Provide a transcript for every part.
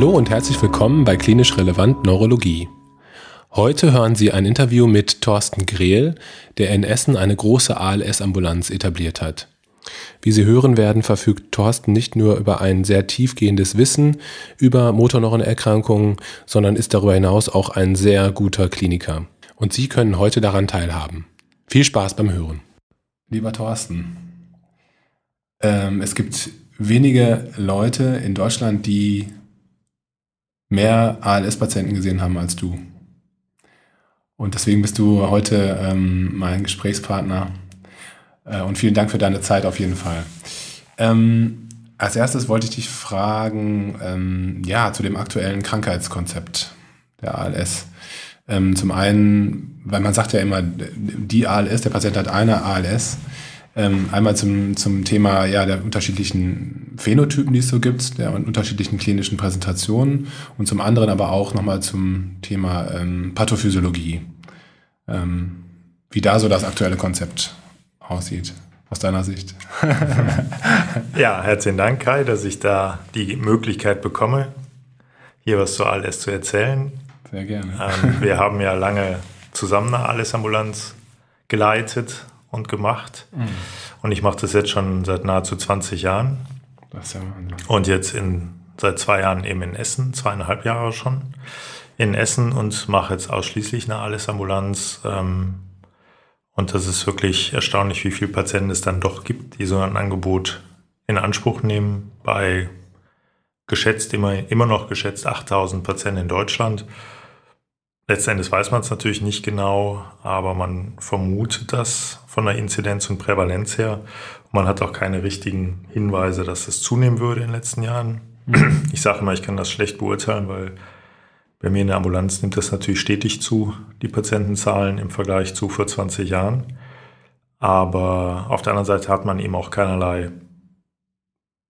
Hallo und herzlich willkommen bei Klinisch Relevant Neurologie. Heute hören Sie ein Interview mit Thorsten Grehl, der in Essen eine große ALS-Ambulanz etabliert hat. Wie Sie hören werden, verfügt Thorsten nicht nur über ein sehr tiefgehendes Wissen über Motorneuronerkrankungen, sondern ist darüber hinaus auch ein sehr guter Kliniker. Und Sie können heute daran teilhaben. Viel Spaß beim Hören. Lieber Thorsten, ähm, es gibt wenige Leute in Deutschland, die mehr ALS-Patienten gesehen haben als du. Und deswegen bist du heute ähm, mein Gesprächspartner. Äh, und vielen Dank für deine Zeit auf jeden Fall. Ähm, als erstes wollte ich dich fragen, ähm, ja, zu dem aktuellen Krankheitskonzept der ALS. Ähm, zum einen, weil man sagt ja immer, die ALS, der Patient hat eine ALS. Ähm, einmal zum, zum Thema ja, der unterschiedlichen Phänotypen, die es so gibt, der unterschiedlichen klinischen Präsentationen und zum anderen aber auch nochmal zum Thema ähm, Pathophysiologie. Ähm, wie da so das aktuelle Konzept aussieht, aus deiner Sicht. ja, herzlichen Dank, Kai, dass ich da die Möglichkeit bekomme, hier was zu ALS zu erzählen. Sehr gerne. Ähm, wir haben ja lange zusammen eine ALS-Ambulanz geleitet und gemacht. Mhm. Und ich mache das jetzt schon seit nahezu 20 Jahren. Das ist ja Wahnsinn. Und jetzt in, seit zwei Jahren eben in Essen, zweieinhalb Jahre schon in Essen und mache jetzt ausschließlich eine ALS-Ambulanz. Ähm, und das ist wirklich erstaunlich, wie viele Patienten es dann doch gibt, die so ein Angebot in Anspruch nehmen. Bei geschätzt, immer, immer noch geschätzt 8000 Patienten in Deutschland. Letztendlich weiß man es natürlich nicht genau, aber man vermutet das von der Inzidenz und Prävalenz her. Man hat auch keine richtigen Hinweise, dass es zunehmen würde in den letzten Jahren. Mhm. Ich sage immer, ich kann das schlecht beurteilen, weil bei mir in der Ambulanz nimmt das natürlich stetig zu, die Patientenzahlen im Vergleich zu vor 20 Jahren. Aber auf der anderen Seite hat man eben auch keinerlei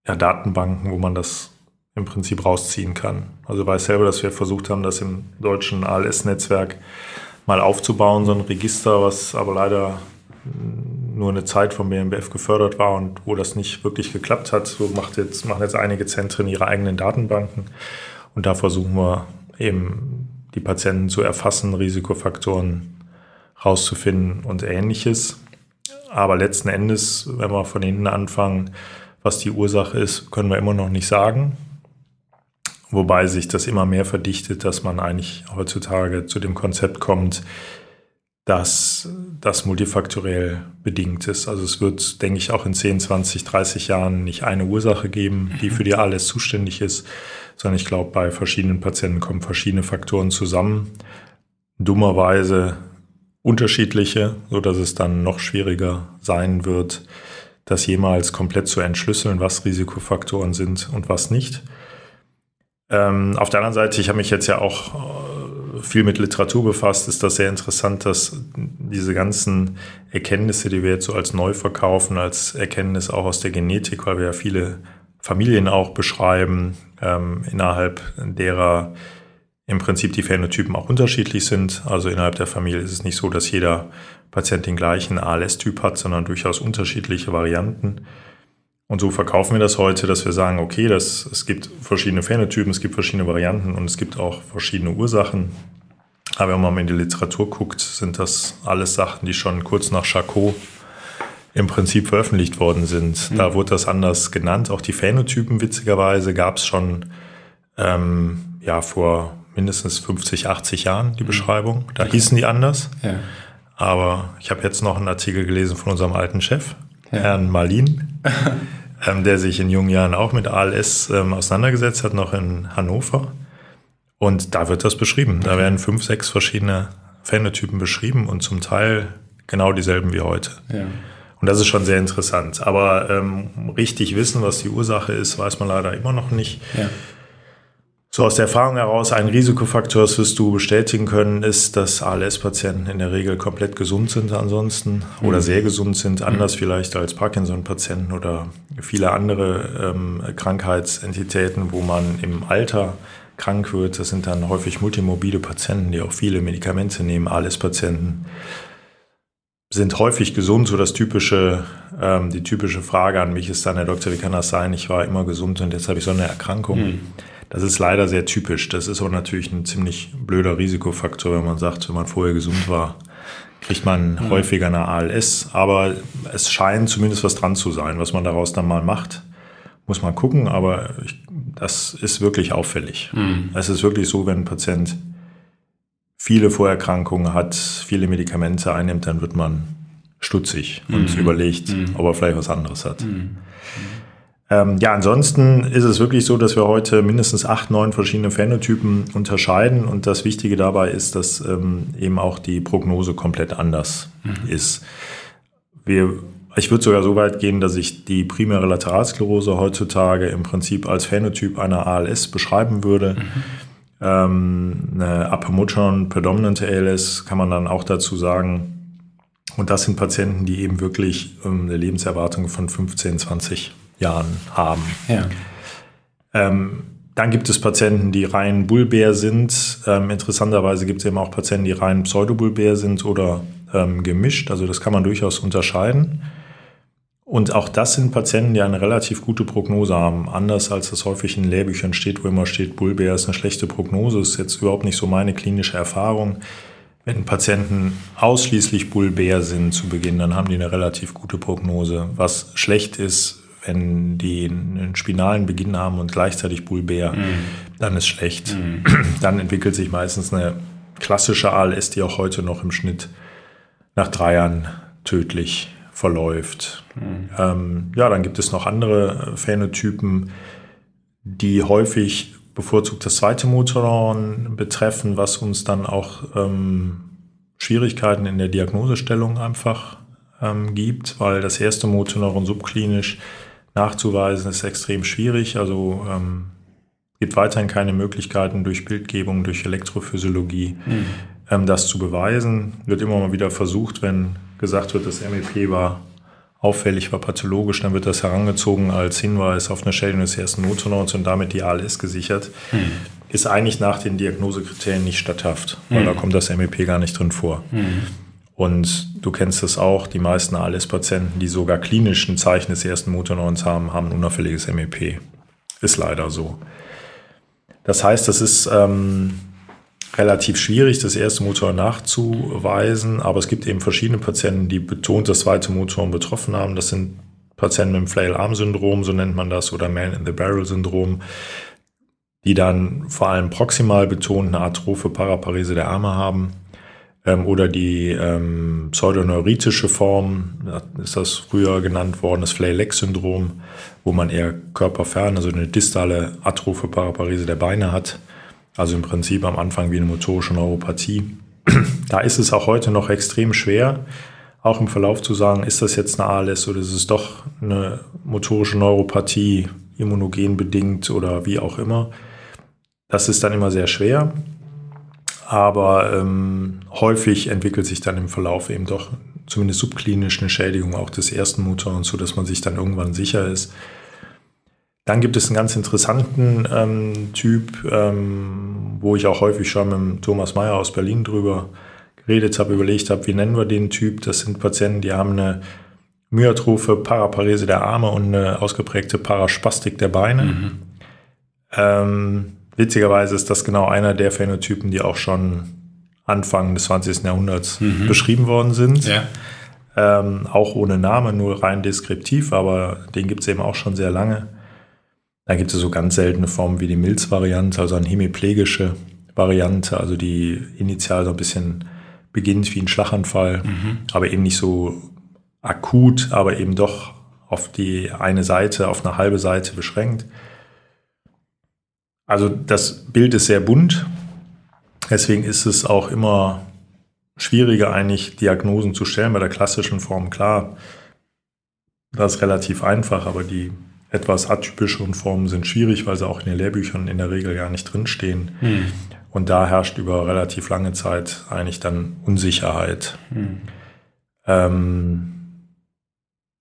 ja, Datenbanken, wo man das im Prinzip rausziehen kann. Also weiß selber, dass wir versucht haben, das im deutschen ALS-Netzwerk mal aufzubauen, so ein Register, was aber leider nur eine Zeit vom BMBF gefördert war und wo das nicht wirklich geklappt hat. So macht jetzt, machen jetzt einige Zentren ihre eigenen Datenbanken und da versuchen wir eben die Patienten zu erfassen, Risikofaktoren rauszufinden und ähnliches. Aber letzten Endes, wenn wir von hinten anfangen, was die Ursache ist, können wir immer noch nicht sagen. Wobei sich das immer mehr verdichtet, dass man eigentlich heutzutage zu dem Konzept kommt, dass das multifaktoriell bedingt ist. Also es wird, denke ich, auch in 10, 20, 30 Jahren nicht eine Ursache geben, die für die alles zuständig ist, sondern ich glaube, bei verschiedenen Patienten kommen verschiedene Faktoren zusammen. Dummerweise unterschiedliche, so dass es dann noch schwieriger sein wird, das jemals komplett zu entschlüsseln, was Risikofaktoren sind und was nicht. Ähm, auf der anderen Seite, ich habe mich jetzt ja auch äh, viel mit Literatur befasst, ist das sehr interessant, dass diese ganzen Erkenntnisse, die wir jetzt so als neu verkaufen, als Erkenntnis auch aus der Genetik, weil wir ja viele Familien auch beschreiben, ähm, innerhalb derer im Prinzip die Phänotypen auch unterschiedlich sind. Also innerhalb der Familie ist es nicht so, dass jeder Patient den gleichen ALS-Typ hat, sondern durchaus unterschiedliche Varianten. Und so verkaufen wir das heute, dass wir sagen, okay, das, es gibt verschiedene Phänotypen, es gibt verschiedene Varianten und es gibt auch verschiedene Ursachen. Aber wenn man mal in die Literatur guckt, sind das alles Sachen, die schon kurz nach Charcot im Prinzip veröffentlicht worden sind. Mhm. Da wurde das anders genannt. Auch die Phänotypen, witzigerweise, gab es schon ähm, ja, vor mindestens 50, 80 Jahren die mhm. Beschreibung. Da okay. hießen die anders. Ja. Aber ich habe jetzt noch einen Artikel gelesen von unserem alten Chef. Herrn Malin. ähm, der sich in jungen Jahren auch mit ALS ähm, auseinandergesetzt hat, noch in Hannover. Und da wird das beschrieben. Da werden fünf, sechs verschiedene Phänotypen beschrieben und zum Teil genau dieselben wie heute. Ja. Und das ist schon sehr interessant. Aber ähm, richtig wissen, was die Ursache ist, weiß man leider immer noch nicht. Ja. So aus der Erfahrung heraus, ein Risikofaktor, das wirst du bestätigen können, ist, dass ALS-Patienten in der Regel komplett gesund sind ansonsten mhm. oder sehr gesund sind, mhm. anders mhm. vielleicht als Parkinson-Patienten oder viele andere ähm, Krankheitsentitäten, wo man im Alter krank wird. Das sind dann häufig multimobile Patienten, die auch viele Medikamente nehmen, ALS-Patienten sind häufig gesund, so das typische, ähm, die typische Frage an mich ist dann, Herr Doktor, wie kann das sein? Ich war immer gesund und jetzt habe ich so eine Erkrankung. Mhm Das ist leider sehr typisch. Das ist aber natürlich ein ziemlich blöder Risikofaktor, wenn man sagt, wenn man vorher gesund war, kriegt man mhm. häufiger eine ALS. Aber es scheint zumindest was dran zu sein, was man daraus dann mal macht. Muss man gucken, aber ich, das ist wirklich auffällig. Mhm. Es ist wirklich so, wenn ein Patient viele Vorerkrankungen hat, viele Medikamente einnimmt, dann wird man stutzig mhm. und überlegt, mhm. ob er vielleicht was anderes hat. Ähm, ja, ansonsten ist es wirklich so, dass wir heute mindestens acht, neun verschiedene Phänotypen unterscheiden und das Wichtige dabei ist, dass ähm, eben auch die Prognose komplett anders mhm. ist. Wir, ich würde sogar so weit gehen, dass ich die primäre Lateralsklerose heutzutage im Prinzip als Phänotyp einer ALS beschreiben würde. Mhm. Ähm, eine Apomotion Predominant ALS kann man dann auch dazu sagen. Und das sind Patienten, die eben wirklich ähm, eine Lebenserwartung von 15, 20 Jahren haben. Ja. Ähm, dann gibt es Patienten, die rein bulbär sind. Ähm, interessanterweise gibt es eben auch Patienten, die rein pseudobulbär sind oder ähm, gemischt. Also das kann man durchaus unterscheiden. Und auch das sind Patienten, die eine relativ gute Prognose haben. Anders als das häufig in Lehrbüchern steht, wo immer steht, Bulbär ist eine schlechte Prognose. Das ist jetzt überhaupt nicht so meine klinische Erfahrung. Wenn Patienten ausschließlich bulbär sind zu Beginn, dann haben die eine relativ gute Prognose. Was schlecht ist, wenn die einen spinalen Beginn haben und gleichzeitig bulbär, mhm. dann ist schlecht. Mhm. Dann entwickelt sich meistens eine klassische ALS, die auch heute noch im Schnitt nach drei Jahren tödlich verläuft. Mhm. Ähm, ja, dann gibt es noch andere Phänotypen, die häufig bevorzugt das zweite Motorneuron betreffen, was uns dann auch ähm, Schwierigkeiten in der Diagnosestellung einfach ähm, gibt, weil das erste Motorneuron subklinisch nachzuweisen ist extrem schwierig. Also ähm, gibt weiterhin keine Möglichkeiten durch Bildgebung, durch Elektrophysiologie mhm. ähm, das zu beweisen. Wird immer mal wieder versucht, wenn gesagt wird, das MEP war auffällig, war pathologisch, dann wird das herangezogen als Hinweis auf eine Schädigung des ersten Motorneurons und damit die ALS gesichert. Mhm. Ist eigentlich nach den Diagnosekriterien nicht statthaft, weil mhm. da kommt das MEP gar nicht drin vor. Und du kennst es auch, die meisten ALS-Patienten, die sogar klinischen Zeichen des ersten Motorneurons haben, haben ein unauffälliges MEP. Ist leider so. Das heißt, das ist ähm, relativ schwierig, das erste Motor nachzuweisen, aber es gibt eben verschiedene Patienten, die betont das zweite Motor betroffen haben. Das sind Patienten mit dem Flail-Arm-Syndrom, so nennt man das, oder Man-in-the-Barrel-Syndrom, die dann vor allem proximal betont eine atrophe Paraparese der Arme haben ähm, oder die ähm, pseudoneuritische Form, ist das früher genannt worden, das Flay-Lex-Syndrom, wo man eher körperfern, also eine distale atrophe Paraparese der Beine hat. Also im Prinzip am Anfang wie eine motorische Neuropathie. Da ist es auch heute noch extrem schwer, auch im Verlauf zu sagen, ist das jetzt eine ALS oder ist es doch eine motorische Neuropathie, immunogen bedingt oder wie auch immer. Das ist dann immer sehr schwer, aber ähm, häufig entwickelt sich dann im Verlauf eben doch zumindest subklinisch eine Schädigung auch des ersten Motors, so dass man sich dann irgendwann sicher ist, dann gibt es einen ganz interessanten ähm, Typ, ähm, wo ich auch häufig schon mit Thomas Mayer aus Berlin drüber geredet habe, überlegt habe, wie nennen wir den Typ. Das sind Patienten, die haben eine myotrophe Paraparese der Arme und eine ausgeprägte Paraspastik der Beine. Mhm. Ähm, witzigerweise ist das genau einer der Phänotypen, die auch schon Anfang des 20. Jahrhunderts mhm. beschrieben worden sind. Ja. Ähm, auch ohne Name, nur rein deskriptiv, aber den gibt es eben auch schon sehr lange. Da gibt es so ganz seltene Formen wie die Milz-Variante, also eine hemiplegische Variante, also die initial so ein bisschen beginnt wie ein Schlaganfall, mhm. aber eben nicht so akut, aber eben doch auf die eine Seite, auf eine halbe Seite beschränkt. Also das Bild ist sehr bunt. Deswegen ist es auch immer schwieriger, eigentlich Diagnosen zu stellen. Bei der klassischen Form, klar, das ist relativ einfach, aber die etwas atypischeren Formen sind schwierig, weil sie auch in den Lehrbüchern in der Regel gar nicht drinstehen. Hm. Und da herrscht über relativ lange Zeit eigentlich dann Unsicherheit. Hm. Ähm,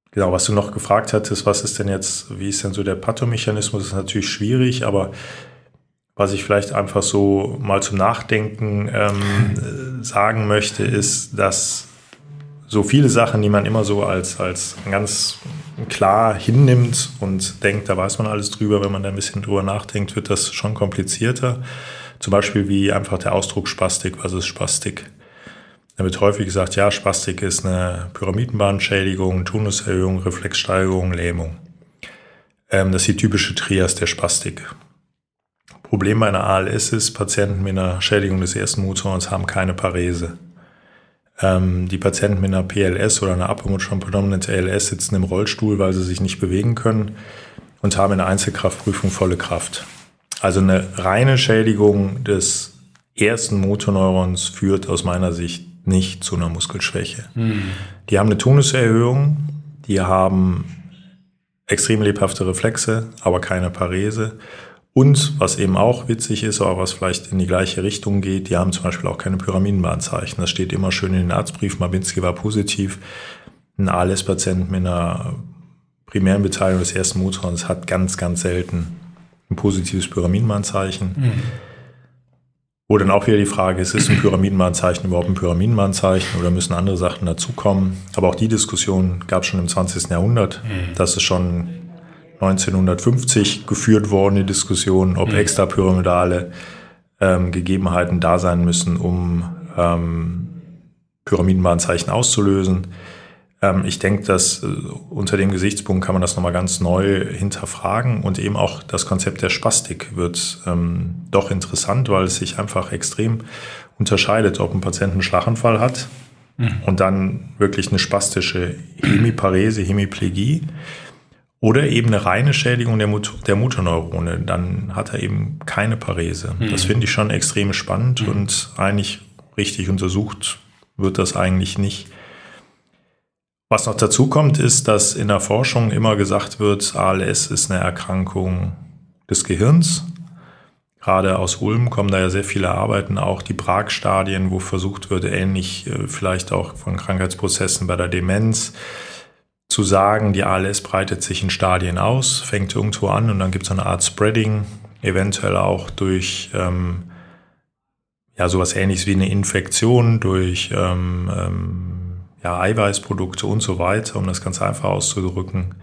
genau, was du noch gefragt hattest, was ist denn jetzt, wie ist denn so der Pathomechanismus, ist natürlich schwierig, aber was ich vielleicht einfach so mal zum Nachdenken ähm, sagen möchte, ist, dass so viele Sachen, die man immer so als, als ganz klar hinnimmt und denkt, da weiß man alles drüber, wenn man da ein bisschen drüber nachdenkt, wird das schon komplizierter. Zum Beispiel wie einfach der Ausdruck Spastik, was ist Spastik? Da wird häufig gesagt, ja, Spastik ist eine Pyramidenbahnschädigung, Tonuserhöhung, Reflexsteigerung, Lähmung. Ähm, das ist die typische Trias der Spastik. Problem bei einer ALS ist, Patienten mit einer Schädigung des ersten Motorhorns haben keine Parese. Ähm, die Patienten mit einer PLS oder einer Upper Predominant ALS sitzen im Rollstuhl, weil sie sich nicht bewegen können und haben in der Einzelkraftprüfung volle Kraft. Also eine reine Schädigung des ersten Motorneurons führt aus meiner Sicht nicht zu einer Muskelschwäche. Mhm. Die haben eine Tonuserhöhung, die haben extrem lebhafte Reflexe, aber keine Parese. Und was eben auch witzig ist, aber was vielleicht in die gleiche Richtung geht, die haben zum Beispiel auch keine Pyramidenbahnzeichen. Das steht immer schön in den Arztbriefen. Mabinski war positiv. Ein ALS-Patient mit einer primären Beteiligung des ersten Motorhorns hat ganz, ganz selten ein positives Pyramidenbahnzeichen. Mhm. Wo dann auch wieder die Frage ist, ist ein Pyramidenbahnzeichen überhaupt ein Pyramidenbahnzeichen oder müssen andere Sachen dazukommen? Aber auch die Diskussion gab es schon im 20. Jahrhundert. Mhm. Das ist schon 1950 geführt worden, die Diskussion, ob mhm. extrapyramidale ähm, Gegebenheiten da sein müssen, um ähm, Pyramidenbahnzeichen auszulösen. Ähm, ich denke, dass äh, unter dem Gesichtspunkt kann man das nochmal ganz neu hinterfragen und eben auch das Konzept der Spastik wird ähm, doch interessant, weil es sich einfach extrem unterscheidet, ob ein Patient einen Schlaganfall hat mhm. und dann wirklich eine spastische Hemiparese, Hemiplegie oder eben eine reine Schädigung der, Mot der Motorneurone. Dann hat er eben keine Parese. Mhm. Das finde ich schon extrem spannend mhm. und eigentlich richtig untersucht wird das eigentlich nicht. Was noch dazu kommt, ist, dass in der Forschung immer gesagt wird, ALS ist eine Erkrankung des Gehirns. Gerade aus Ulm kommen da ja sehr viele Arbeiten, auch die Prag-Stadien, wo versucht wird, ähnlich äh, vielleicht auch von Krankheitsprozessen bei der Demenz, zu sagen, die ALS breitet sich in Stadien aus, fängt irgendwo an und dann gibt es eine Art Spreading, eventuell auch durch ähm, ja sowas ähnliches wie eine Infektion, durch ähm, ähm, ja, Eiweißprodukte und so weiter, um das ganz einfach auszudrücken.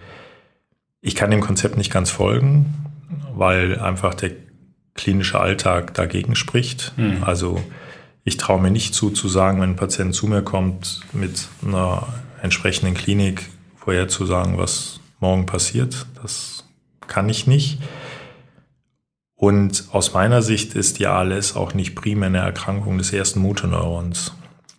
Ich kann dem Konzept nicht ganz folgen, weil einfach der klinische Alltag dagegen spricht. Mhm. Also ich traue mir nicht zu, zu sagen, wenn ein Patient zu mir kommt mit einer entsprechenden Klinik, vorher zu sagen, was morgen passiert. Das kann ich nicht. Und aus meiner Sicht ist die ALS auch nicht primär eine Erkrankung des ersten Motorneurons.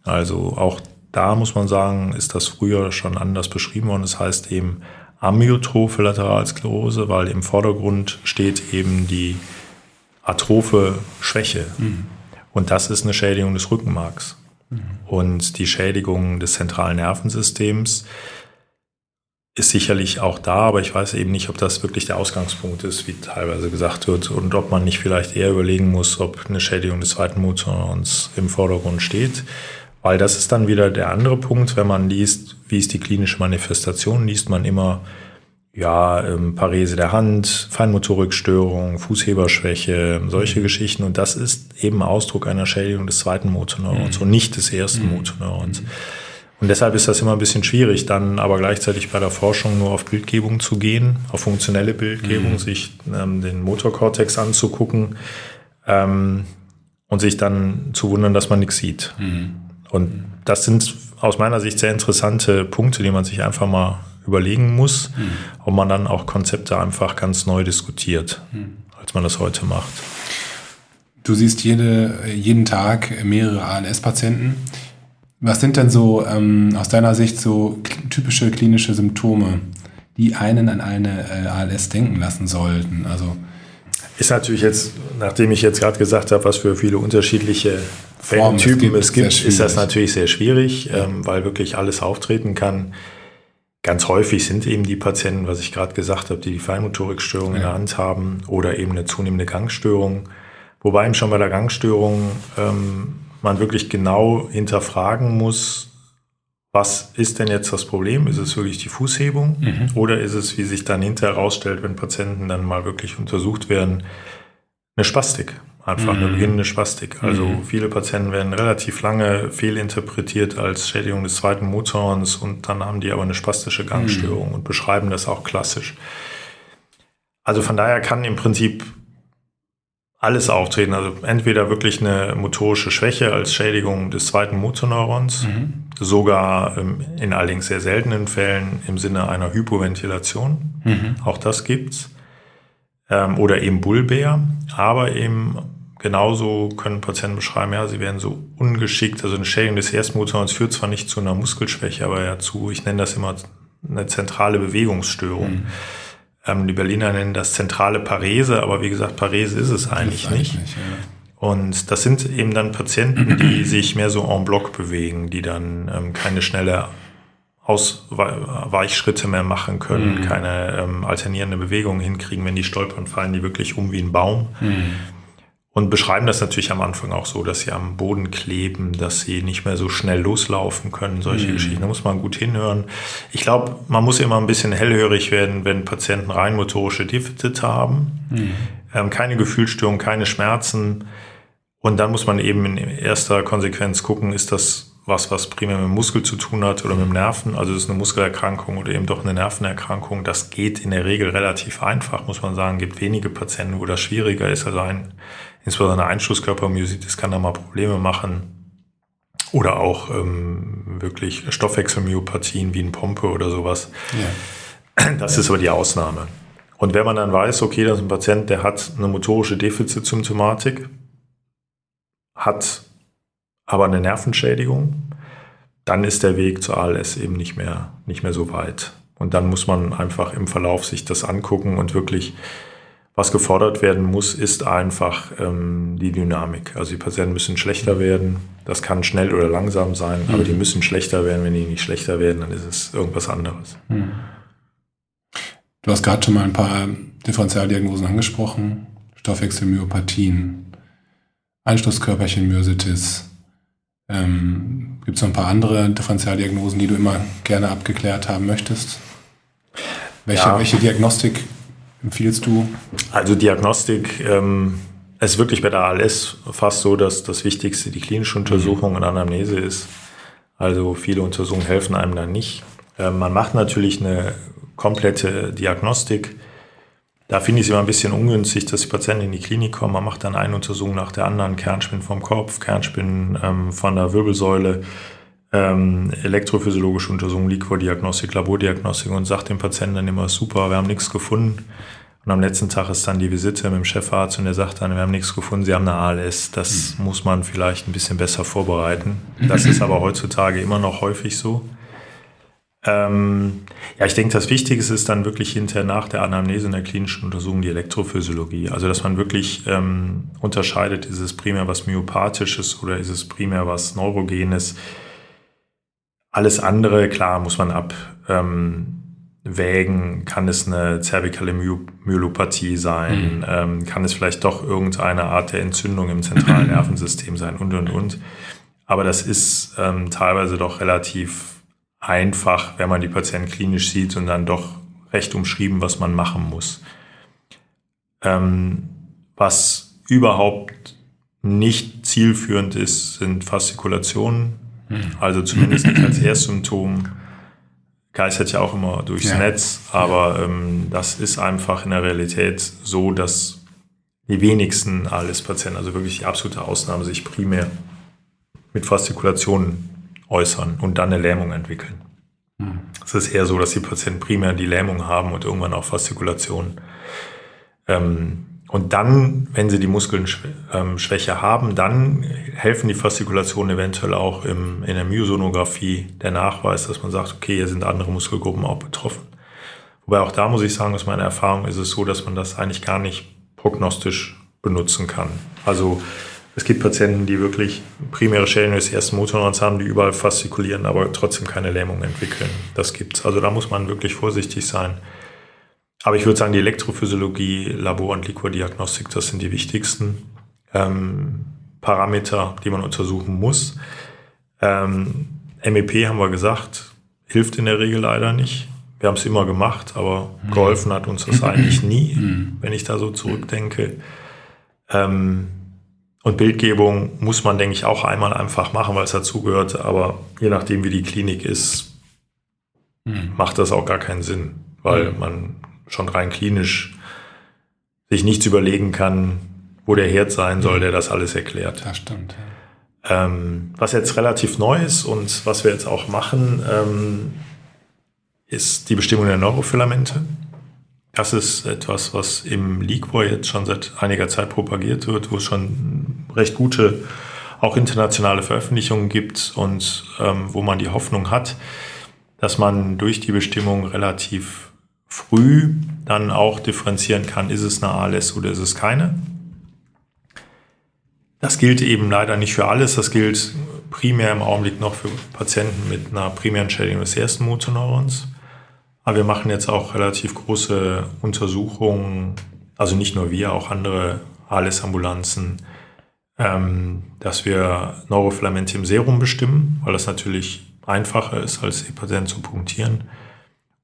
Also auch da muss man sagen, ist das früher schon anders beschrieben worden. Das heißt eben amyotrophe Lateralsklerose, weil im Vordergrund steht eben die atrophe Schwäche. Mhm. Und das ist eine Schädigung des Rückenmarks. Mhm. Und die Schädigung des zentralen Nervensystems ist sicherlich auch da, aber ich weiß eben nicht, ob das wirklich der Ausgangspunkt ist, wie teilweise gesagt wird, und ob man nicht vielleicht eher überlegen muss, ob eine Schädigung des zweiten Motorons im Vordergrund steht. Weil das ist dann wieder der andere Punkt, wenn man liest, wie ist die klinische Manifestation, liest man immer, ja, ähm, Parese der Hand, Feinmotorikstörung, Fußheberschwäche, solche mhm. Geschichten. Und das ist eben Ausdruck einer Schädigung des zweiten Motorneurons mhm. und nicht des ersten mhm. Motorneurons. Und deshalb ist das immer ein bisschen schwierig, dann aber gleichzeitig bei der Forschung nur auf Bildgebung zu gehen, auf funktionelle Bildgebung, mhm. sich ähm, den Motorkortex anzugucken ähm, und sich dann zu wundern, dass man nichts sieht. Mhm. Und das sind aus meiner Sicht sehr interessante Punkte, die man sich einfach mal überlegen muss, mhm. ob man dann auch Konzepte einfach ganz neu diskutiert, mhm. als man das heute macht. Du siehst jede, jeden Tag mehrere ALS-Patienten. Was sind denn so ähm, aus deiner Sicht so typische klinische Symptome, die einen an eine äh, ALS denken lassen sollten? Also ist natürlich jetzt, nachdem ich jetzt gerade gesagt habe, was für viele unterschiedliche Typen es gibt, es gibt ist das natürlich sehr schwierig, ähm, weil wirklich alles auftreten kann. Ganz häufig sind eben die Patienten, was ich gerade gesagt habe, die die Feinmotorikstörung ja. in der Hand haben oder eben eine zunehmende Gangstörung. Wobei eben schon bei der Gangstörung ähm, man wirklich genau hinterfragen muss, was ist denn jetzt das Problem? Ist es wirklich die Fußhebung mhm. oder ist es, wie sich dann hinterher herausstellt, wenn Patienten dann mal wirklich untersucht werden, eine Spastik? einfach mhm. eine beginnende Spastik. Also mhm. viele Patienten werden relativ lange fehlinterpretiert als Schädigung des zweiten Motorhorns und dann haben die aber eine spastische Gangstörung mhm. und beschreiben das auch klassisch. Also von daher kann im Prinzip alles auftreten. Also entweder wirklich eine motorische Schwäche als Schädigung des zweiten Motorneurons, mhm. sogar ähm, in allerdings sehr seltenen Fällen im Sinne einer Hypoventilation. Mhm. Auch das gibt's. Ähm, oder eben Bulbär. Aber eben genauso können Patienten beschreiben, ja, sie werden so ungeschickt. Also eine Schädigung des Erstmotorneurons führt zwar nicht zu einer Muskelschwäche, aber ja zu, ich nenne das immer eine zentrale Bewegungsstörung. Mhm. Ähm, die Berliner nennen das zentrale Parese, aber wie gesagt, Parese ist es eigentlich ist nicht. nicht ja. Und das sind eben dann Patienten, die sich mehr so en bloc bewegen, die dann ähm, keine schnelle Ausweichschritte mehr machen können, mhm. keine ähm, alternierende Bewegungen hinkriegen, wenn die stolpern, fallen die wirklich um wie ein Baum. Mhm und beschreiben das natürlich am Anfang auch so, dass sie am Boden kleben, dass sie nicht mehr so schnell loslaufen können, solche mhm. Geschichten. Da muss man gut hinhören. Ich glaube, man muss immer ein bisschen hellhörig werden, wenn Patienten rein motorische Defizite haben, mhm. ähm, keine Gefühlsstörung, keine Schmerzen. Und dann muss man eben in erster Konsequenz gucken, ist das was, was primär mit dem Muskel zu tun hat oder mit dem Nerven. Also ist eine Muskelerkrankung oder eben doch eine Nervenerkrankung. Das geht in der Regel relativ einfach, muss man sagen. Es gibt wenige Patienten, wo das schwieriger ist. Also ein insbesondere Einschusskörpermyositis kann da mal Probleme machen. Oder auch ähm, wirklich Stoffwechselmyopathien wie ein Pompe oder sowas. Ja. Das ist aber die Ausnahme. Und wenn man dann weiß, okay, das ist ein Patient, der hat eine motorische Defizitsymptomatik, hat aber eine Nervenschädigung, dann ist der Weg zur ALS eben nicht mehr, nicht mehr so weit. Und dann muss man einfach im Verlauf sich das angucken und wirklich was gefordert werden muss, ist einfach ähm, die Dynamik. Also die Patienten müssen schlechter werden. Das kann schnell oder langsam sein, mhm. aber die müssen schlechter werden. Wenn die nicht schlechter werden, dann ist es irgendwas anderes. Mhm. Du hast gerade schon mal ein paar Differentialdiagnosen angesprochen. Stoffwechselmyopathien, Einschlusskörperchen-Myositis. Ähm, Gibt es noch ein paar andere Differentialdiagnosen, die du immer gerne abgeklärt haben möchtest? Welche, ja. welche Diagnostik empfiehlst du? Also Diagnostik ähm, ist wirklich bei der ALS fast so, dass das Wichtigste die klinische Untersuchung mhm. und Anamnese ist. Also viele Untersuchungen helfen einem dann nicht. Ähm, man macht natürlich eine komplette Diagnostik. Da finde ich es immer ein bisschen ungünstig, dass die Patienten in die Klinik kommen. Man macht dann eine Untersuchung nach der anderen, Kernspinnen vom Kopf, Kernspinnen ähm, von der Wirbelsäule, ähm, elektrophysiologische Untersuchung, Liquordiagnostik, Labordiagnostik und sagt dem Patienten dann immer, super, wir haben nichts gefunden. Und am letzten Tag ist dann die Visite mit dem Chefarzt und der sagt dann, wir haben nichts gefunden, Sie haben eine ALS. Das mhm. muss man vielleicht ein bisschen besser vorbereiten. Das ist aber heutzutage immer noch häufig so. Ähm, ja, ich denke, das Wichtigste ist dann wirklich hinterher nach der Anamnese in der klinischen Untersuchung die Elektrophysiologie. Also, dass man wirklich ähm, unterscheidet, ist es primär was Myopathisches oder ist es primär was Neurogenes. Alles andere, klar, muss man abwägen. Ähm, kann es eine zervikale Myelopathie sein? Mhm. Ähm, kann es vielleicht doch irgendeine Art der Entzündung im zentralen Nervensystem sein? Und, und, und. Aber das ist ähm, teilweise doch relativ einfach, wenn man die Patienten klinisch sieht und dann doch recht umschrieben, was man machen muss. Ähm, was überhaupt nicht zielführend ist, sind Fastikulationen hm. Also zumindest nicht als Erstsymptom. Geistert ja auch immer durchs ja. Netz, aber ähm, das ist einfach in der Realität so, dass die wenigsten ALS-Patienten, also wirklich die absolute Ausnahme, sich primär mit Fastikulationen äußern und dann eine Lähmung entwickeln. Hm. Es ist eher so, dass die Patienten primär die Lähmung haben und irgendwann auch Fastikulationen. Ähm, und dann, wenn sie die Muskelschwäche ähm, haben, dann helfen die Fastikulationen eventuell auch im, in der Myosonographie der Nachweis, dass man sagt, okay, hier sind andere Muskelgruppen auch betroffen. Wobei auch da muss ich sagen, aus meiner Erfahrung ist es so, dass man das eigentlich gar nicht prognostisch benutzen kann. Also es gibt Patienten, die wirklich primäre Schäden des ersten Motorneurons haben, die überall fastikulieren, aber trotzdem keine Lähmung entwickeln. Das gibt's. Also da muss man wirklich vorsichtig sein. Aber ich würde sagen, die Elektrophysiologie, Labor- und Liquordiagnostik, das sind die wichtigsten ähm, Parameter, die man untersuchen muss. Ähm, MEP haben wir gesagt, hilft in der Regel leider nicht. Wir haben es immer gemacht, aber mhm. geholfen hat uns das eigentlich nie, mhm. wenn ich da so zurückdenke. Ähm, Und Bildgebung muss man, denke ich, auch einmal einfach machen, weil es dazugehört. Aber je nachdem, wie die Klinik ist, hm. macht das auch gar keinen Sinn, weil hm. man schon rein klinisch sich nichts überlegen kann, wo der Herd sein soll, hm. der das alles erklärt. Das stimmt. Ja. Ähm, was jetzt relativ neu ist und was wir jetzt auch machen, ähm, ist die Bestimmung der Neurofilamente. Das ist etwas, was im Liquor jetzt schon seit einiger Zeit propagiert wird, wo es schon recht gute, auch internationale Veröffentlichungen gibt und ähm, wo man die Hoffnung hat, dass man durch die Bestimmung relativ früh dann auch differenzieren kann, ist es eine ALS oder ist es keine. Das gilt eben leider nicht für alles. Das gilt primär im Augenblick noch für Patienten mit einer primären Schädigung des ersten Motoneurons. Aber wir machen jetzt auch relativ große Untersuchungen, also nicht nur wir, auch andere ALS-Ambulanzen, ähm, dass wir Neurofilamente im Serum bestimmen, weil das natürlich einfacher ist, als die Patienten zu punktieren.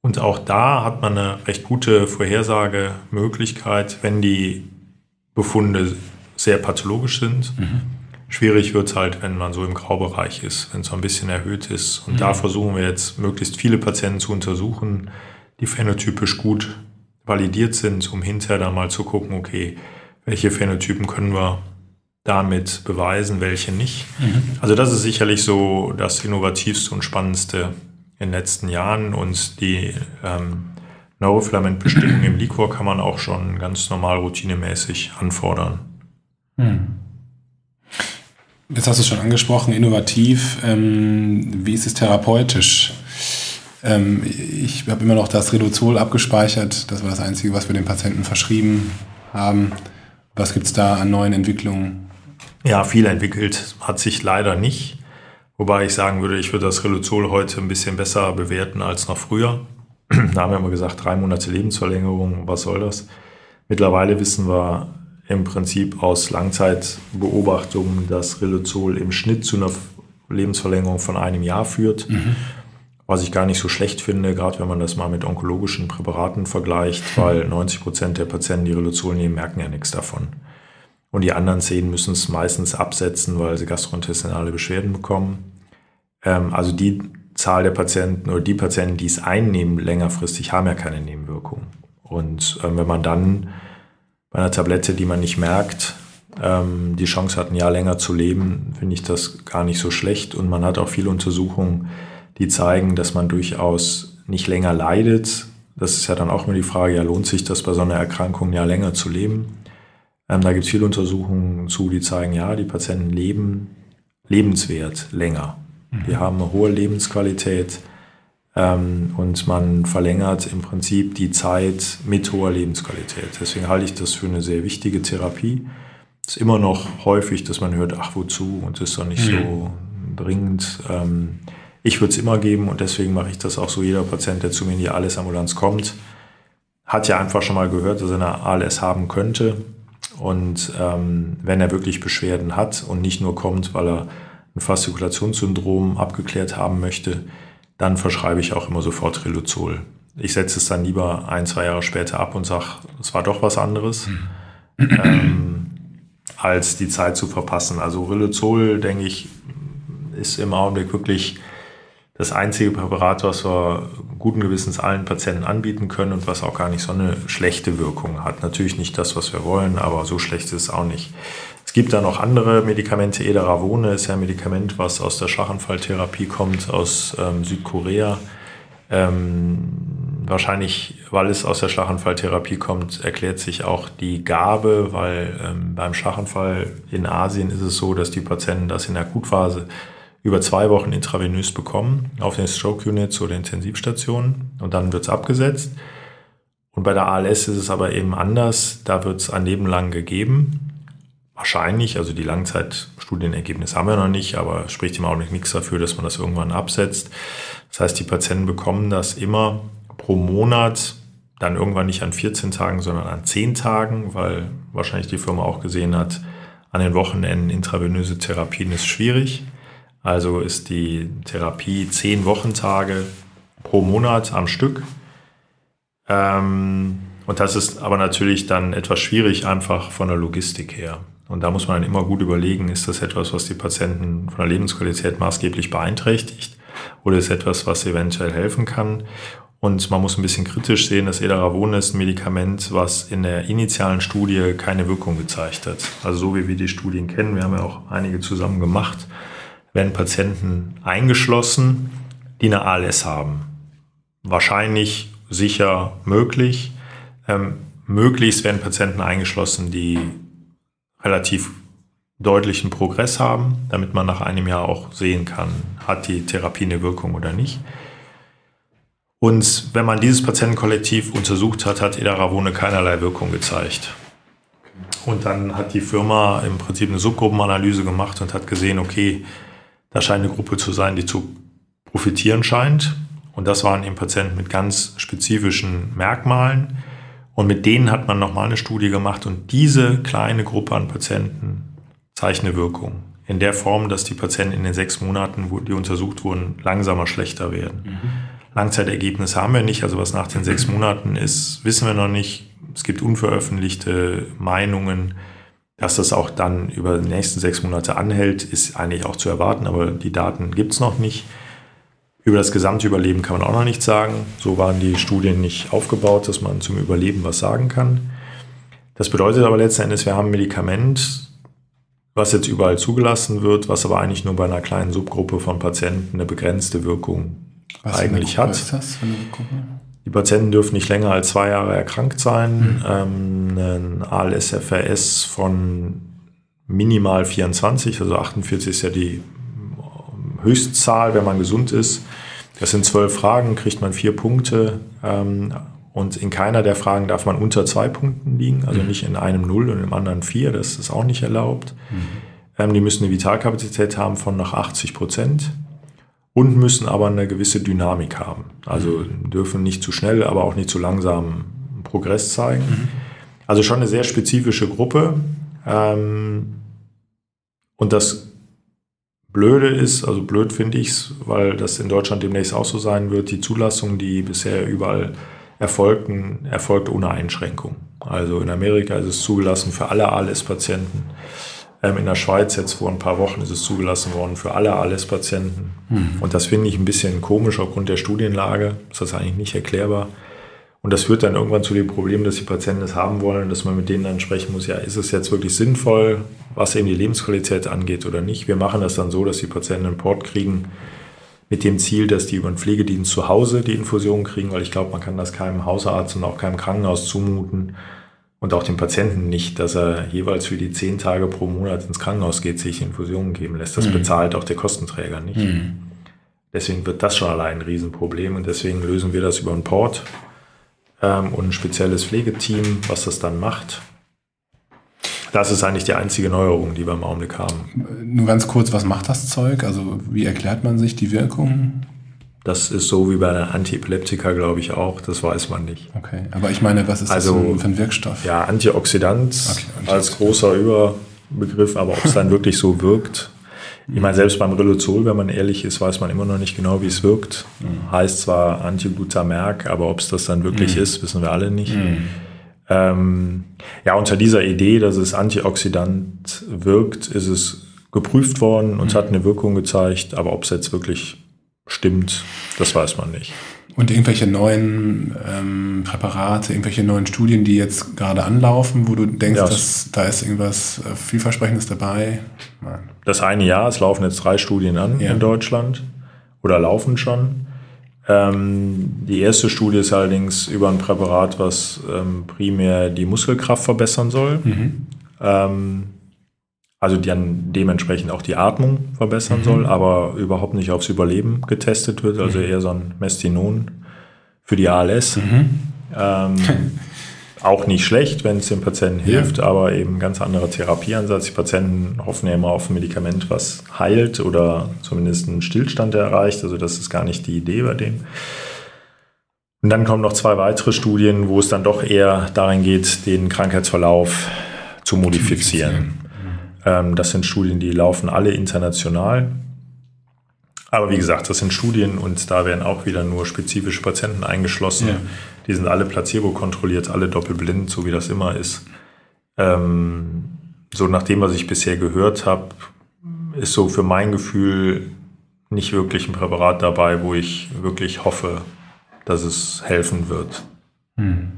Und auch da hat man eine recht gute Vorhersagemöglichkeit, wenn die Befunde sehr pathologisch sind. Mhm. Schwierig wird es halt, wenn man so im Graubereich ist, wenn es so ein bisschen erhöht ist. Und mhm. da versuchen wir jetzt möglichst viele Patienten zu untersuchen, die phänotypisch gut validiert sind, um hinterher dann mal zu gucken, okay, welche Phänotypen können wir damit beweisen, welche nicht. Mhm. Also das ist sicherlich so das innovativste und spannendste in den letzten Jahren und die ähm, Neurofilamentbestimmung im Liquor kann man auch schon ganz normal routinemäßig anfordern. Mhm. Jetzt hast du es schon angesprochen, innovativ. Ähm, wie ist es therapeutisch? Ähm, ich habe immer noch das Reduzol abgespeichert. Das war das Einzige, was wir den Patienten verschrieben haben. Was gibt es da an neuen Entwicklungen? Ja, viel entwickelt hat sich leider nicht. Wobei ich sagen würde, ich würde das Reluzol heute ein bisschen besser bewerten als noch früher. da haben wir immer gesagt, drei Monate Lebensverlängerung, was soll das? Mittlerweile wissen wir, im Prinzip aus Langzeitbeobachtungen, dass Riluzol im Schnitt zu einer Lebensverlängerung von einem Jahr führt. Mhm. Was ich gar nicht so schlecht finde, gerade wenn man das mal mit onkologischen Präparaten vergleicht, weil 90 Prozent der Patienten, die Riluzol nehmen, merken ja nichts davon. Und die anderen zehn müssen es meistens absetzen, weil sie gastrointestinale Beschwerden bekommen. Ähm, also die Zahl der Patienten oder die Patienten, die es einnehmen, längerfristig haben ja keine Nebenwirkungen. Und ähm, wenn man dann bei einer Tablette, die man nicht merkt, ähm, die Chance hat, ein Jahr länger zu leben, finde ich das gar nicht so schlecht. Und man hat auch viele Untersuchungen, die zeigen, dass man durchaus nicht länger leidet. Das ist ja dann auch immer die Frage, ja, lohnt sich das bei so einer Erkrankung ein Jahr länger zu leben? Ähm, da gibt es viele Untersuchungen zu, die zeigen, ja, die Patienten leben lebenswert länger. Mhm. Die haben eine hohe Lebensqualität ähm, und man verlängert im Prinzip die Zeit mit hoher Lebensqualität. Deswegen halte ich das für eine sehr wichtige Therapie. Es ist immer noch häufig, dass man hört, ach wozu und das ist doch nicht mhm. so dringend. Ähm, ich würde es immer geben und deswegen mache ich das auch so. Jeder Patient, der zu mir in die ALS-Ambulanz kommt, hat ja einfach schon mal gehört, dass er eine ALS haben könnte. Und ähm, wenn er wirklich Beschwerden hat und nicht nur kommt, weil er ein Faszikulationssyndrom abgeklärt haben möchte, dann verschreibe ich auch immer sofort Riluzol. Ich setze es dann lieber ein, zwei Jahre später ab und sage, es war doch was anderes, mhm. ähm, als die Zeit zu verpassen. Also Riluzol, denke ich, ist im Augenblick wirklich das einzige Präparat, was wir guten Gewissens allen Patienten anbieten können und was auch gar nicht so eine schlechte Wirkung hat. Natürlich nicht das, was wir wollen, aber so schlecht ist es auch nicht. Es gibt da noch andere Medikamente. Edaravone ist ja ein Medikament, was aus der Schlaganfalltherapie kommt, aus ähm, Südkorea. Ähm, wahrscheinlich, weil es aus der Schlaganfalltherapie kommt, erklärt sich auch die Gabe, weil ähm, beim Schlaganfall in Asien ist es so, dass die Patienten das in der Akutphase über zwei Wochen intravenös bekommen auf den Stroke Units oder Intensivstationen und dann wird es abgesetzt. Und bei der ALS ist es aber eben anders. Da wird es ein Leben lang gegeben wahrscheinlich, also die Langzeitstudienergebnisse haben wir noch nicht, aber es spricht im Augenblick nichts dafür, dass man das irgendwann absetzt. Das heißt, die Patienten bekommen das immer pro Monat, dann irgendwann nicht an 14 Tagen, sondern an 10 Tagen, weil wahrscheinlich die Firma auch gesehen hat, an den Wochenenden intravenöse Therapien ist schwierig. Also ist die Therapie 10 Wochentage pro Monat am Stück. Ähm, und das ist aber natürlich dann etwas schwierig, einfach von der Logistik her. Und da muss man dann immer gut überlegen, ist das etwas, was die Patienten von der Lebensqualität maßgeblich beeinträchtigt oder ist etwas, was eventuell helfen kann. Und man muss ein bisschen kritisch sehen, dass Edaravone ist ein Medikament, was in der initialen Studie keine Wirkung gezeigt hat. Also so wie wir die Studien kennen, wir haben ja auch einige zusammen gemacht, werden Patienten eingeschlossen, die eine ALS haben. Wahrscheinlich, sicher, möglich. Ähm, möglichst werden Patienten eingeschlossen, die relativ deutlichen Progress haben, damit man nach einem Jahr auch sehen kann, hat die Therapie eine Wirkung oder nicht. Und wenn man dieses Patientenkollektiv untersucht hat, hat Edaravone keinerlei Wirkung gezeigt. Und dann hat die Firma im Prinzip eine Subgruppenanalyse gemacht und hat gesehen, okay, da scheint eine Gruppe zu sein, die zu profitieren scheint. Und das waren eben Patienten mit ganz spezifischen Merkmalen. Und mit denen hat man nochmal eine Studie gemacht und diese kleine Gruppe an Patienten zeigt eine Wirkung. In der Form, dass die Patienten in den sechs Monaten, die untersucht wurden, langsamer schlechter werden. Mhm. Langzeitergebnisse haben wir nicht. Also was nach den sechs Monaten ist, wissen wir noch nicht. Es gibt unveröffentlichte Meinungen. Dass das auch dann über die nächsten sechs Monate anhält, ist eigentlich auch zu erwarten, aber die Daten gibt es noch nicht. Über das gesamte Überleben kann man auch noch nichts sagen. So waren die Studien nicht aufgebaut, dass man zum Überleben was sagen kann. Das bedeutet aber letzten Endes, wir haben ein Medikament, was jetzt überall zugelassen wird, was aber eigentlich nur bei einer kleinen Subgruppe von Patienten eine begrenzte Wirkung was eigentlich hat. Ist das für eine Gruppe? Die Patienten dürfen nicht länger als zwei Jahre erkrankt sein. Mhm. Ähm, ein ALSFRS von minimal 24, also 48 ist ja die Höchstzahl, wenn man gesund ist. Das sind zwölf Fragen, kriegt man vier Punkte. Ähm, und in keiner der Fragen darf man unter zwei Punkten liegen, also mhm. nicht in einem Null und im anderen vier, das ist auch nicht erlaubt. Mhm. Ähm, die müssen eine Vitalkapazität haben von nach 80 Prozent und müssen aber eine gewisse Dynamik haben. Also dürfen nicht zu schnell, aber auch nicht zu langsam Progress zeigen. Mhm. Also schon eine sehr spezifische Gruppe. Ähm, und das Blöde ist, also blöd finde ich es, weil das in Deutschland demnächst auch so sein wird, die Zulassung, die bisher überall erfolgten, erfolgt ohne Einschränkung. Also in Amerika ist es zugelassen für alle ALS-Patienten. Ähm, in der Schweiz jetzt vor ein paar Wochen ist es zugelassen worden für alle ALS-Patienten. Mhm. Und das finde ich ein bisschen komisch aufgrund der Studienlage. Ist das eigentlich nicht erklärbar. Und das führt dann irgendwann zu dem Problem, dass die Patienten es haben wollen, dass man mit denen dann sprechen muss, ja, ist es jetzt wirklich sinnvoll, was eben die Lebensqualität angeht oder nicht. Wir machen das dann so, dass die Patienten einen Port kriegen mit dem Ziel, dass die über einen Pflegedienst zu Hause die Infusion kriegen, weil ich glaube, man kann das keinem Hausarzt und auch keinem Krankenhaus zumuten, und auch dem Patienten nicht, dass er jeweils für die zehn Tage pro Monat ins Krankenhaus geht, sich Infusionen geben lässt. Das mhm. bezahlt auch der Kostenträger nicht. Mhm. Deswegen wird das schon allein ein Riesenproblem und deswegen lösen wir das über einen Port ähm, und ein spezielles Pflegeteam, was das dann macht. Das ist eigentlich die einzige Neuerung, die wir im Augenblick haben. Nur ganz kurz, was macht das Zeug? Also wie erklärt man sich die Wirkung? Das ist so wie bei der Antiepileptika, glaube ich auch. Das weiß man nicht. Okay, aber ich meine, was ist also, das für ein Wirkstoff? Ja, Antioxidant okay, als großer Überbegriff, aber ob es dann wirklich so wirkt. Ich meine, selbst beim Riluzol, wenn man ehrlich ist, weiß man immer noch nicht genau, wie es wirkt. Mhm. Heißt zwar Antiglutamerk, aber ob es das dann wirklich mhm. ist, wissen wir alle nicht. Mhm. Ähm, ja, unter dieser Idee, dass es Antioxidant wirkt, ist es geprüft worden und mhm. hat eine Wirkung gezeigt, aber ob es jetzt wirklich stimmt, das weiß man nicht. Und irgendwelche neuen ähm, Präparate, irgendwelche neuen Studien, die jetzt gerade anlaufen, wo du denkst, ja, dass da ist irgendwas äh, vielversprechendes dabei? Nein. Das eine Jahr, es laufen jetzt drei Studien an ja. in Deutschland oder laufen schon. Ähm, die erste Studie ist allerdings über ein Präparat, was ähm, primär die Muskelkraft verbessern soll. Mhm. Also die dann dementsprechend auch die Atmung verbessern mhm. soll, aber überhaupt nicht aufs Überleben getestet wird, also mhm. eher so ein Mestinon für die ALS. Mhm. Ähm, auch nicht schlecht, wenn es dem Patienten hilft, ja. aber eben ganz anderer Therapieansatz. Die Patienten hoffen ja immer auf ein Medikament, was heilt oder zumindest einen Stillstand erreicht. Also das ist gar nicht die Idee bei dem. Und dann kommen noch zwei weitere Studien, wo es dann doch eher darin geht, den Krankheitsverlauf zu modifizieren. Ähm, das sind Studien, die laufen alle international. Aber wie gesagt, das sind Studien und da werden auch wieder nur spezifische Patienten eingeschlossen. Ja. Die sind alle placebo-kontrolliert, alle doppelblind, so wie das immer ist. Ähm, so nach dem, was ich bisher gehört habe, ist so für mein Gefühl nicht wirklich ein Präparat dabei, wo ich wirklich hoffe, dass es helfen wird. Hm.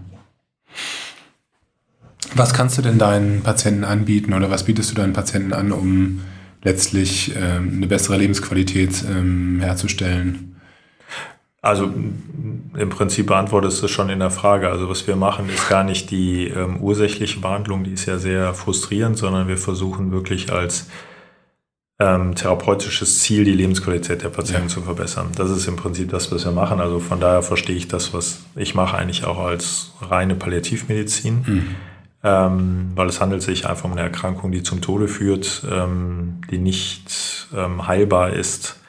Was kannst du denn deinen Patienten anbieten oder was bietest du deinen Patienten an, um letztlich ähm, eine bessere Lebensqualität ähm, herzustellen? Also im Prinzip beantwortest du schon in der Frage. Also was wir machen, ist gar nicht die ähm, ursächliche Behandlung, die ist ja sehr frustrierend, sondern wir versuchen wirklich als ähm, therapeutisches Ziel, die Lebensqualität der Patienten ja. zu verbessern. Das ist im Prinzip das, was wir machen. Also von daher verstehe ich das, was ich mache, eigentlich auch als reine Palliativmedizin. Mhm. Ähm, weil es handelt sich einfach um eine Erkrankung, die zum Tode führt, ähm, die nicht ähm, heilbar ist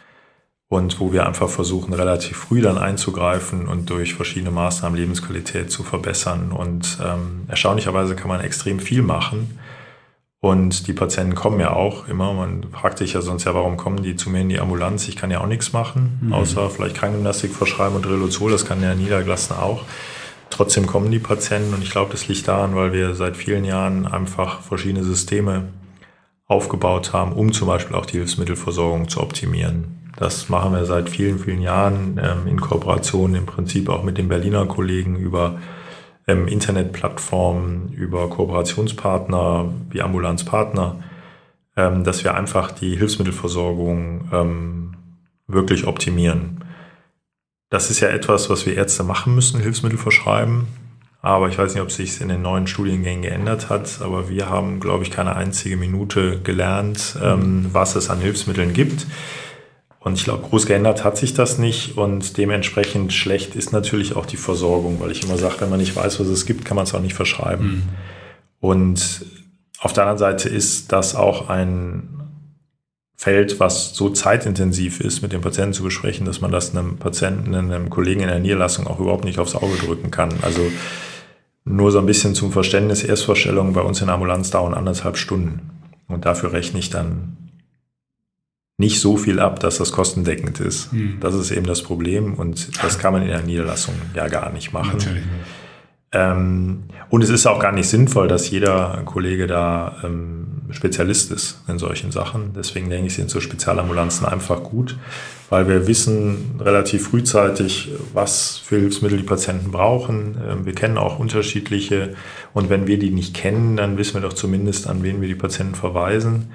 und wo wir einfach versuchen, relativ früh dann einzugreifen und durch verschiedene Maßnahmen Lebensqualität zu verbessern. Und ähm, erstaunlicherweise kann man extrem viel machen und die Patienten kommen ja auch immer. Man fragt sich ja sonst ja, warum kommen die zu mir in die Ambulanz? Ich kann ja auch nichts machen, mhm. außer vielleicht Krankengymnastik verschreiben und Relozol. Das kann ja niedergelassen auch. Trotzdem kommen die Patienten und ich glaube, das liegt daran, weil wir seit vielen Jahren einfach verschiedene Systeme aufgebaut haben, um zum Beispiel auch die Hilfsmittelversorgung zu optimieren. Das machen wir seit vielen, vielen Jahren ähm, in Kooperation im Prinzip auch mit den Berliner Kollegen über ähm, Internetplattformen, über Kooperationspartner wie Ambulanzpartner, ähm, dass wir einfach die Hilfsmittelversorgung ähm, wirklich optimieren. Das ist ja etwas, was wir Ärzte machen müssen, Hilfsmittel verschreiben. Aber ich weiß nicht, ob sich in den neuen Studiengängen geändert hat. Aber wir haben, glaube ich, keine einzige Minute gelernt, ähm, was es an Hilfsmitteln gibt. Und ich glaube, groß geändert hat sich das nicht und dementsprechend schlecht ist natürlich auch die Versorgung, weil ich immer sage, wenn man nicht weiß, was es gibt, kann man es auch nicht verschreiben. Mhm. Und auf der anderen Seite ist das auch ein Feld, was so zeitintensiv ist, mit dem Patienten zu besprechen, dass man das einem Patienten, einem Kollegen in der Niederlassung auch überhaupt nicht aufs Auge drücken kann. Also nur so ein bisschen zum Verständnis, Erstvorstellungen bei uns in der Ambulanz dauern anderthalb Stunden. Und dafür rechne ich dann nicht so viel ab, dass das kostendeckend ist. Mhm. Das ist eben das Problem und das kann man in der Niederlassung ja gar nicht machen. Natürlich. Ähm, und es ist auch gar nicht sinnvoll, dass jeder Kollege da ähm, Spezialist ist in solchen Sachen. Deswegen denke ich, sind so Spezialambulanzen einfach gut, weil wir wissen relativ frühzeitig, was für Hilfsmittel die Patienten brauchen. Ähm, wir kennen auch unterschiedliche und wenn wir die nicht kennen, dann wissen wir doch zumindest, an wen wir die Patienten verweisen.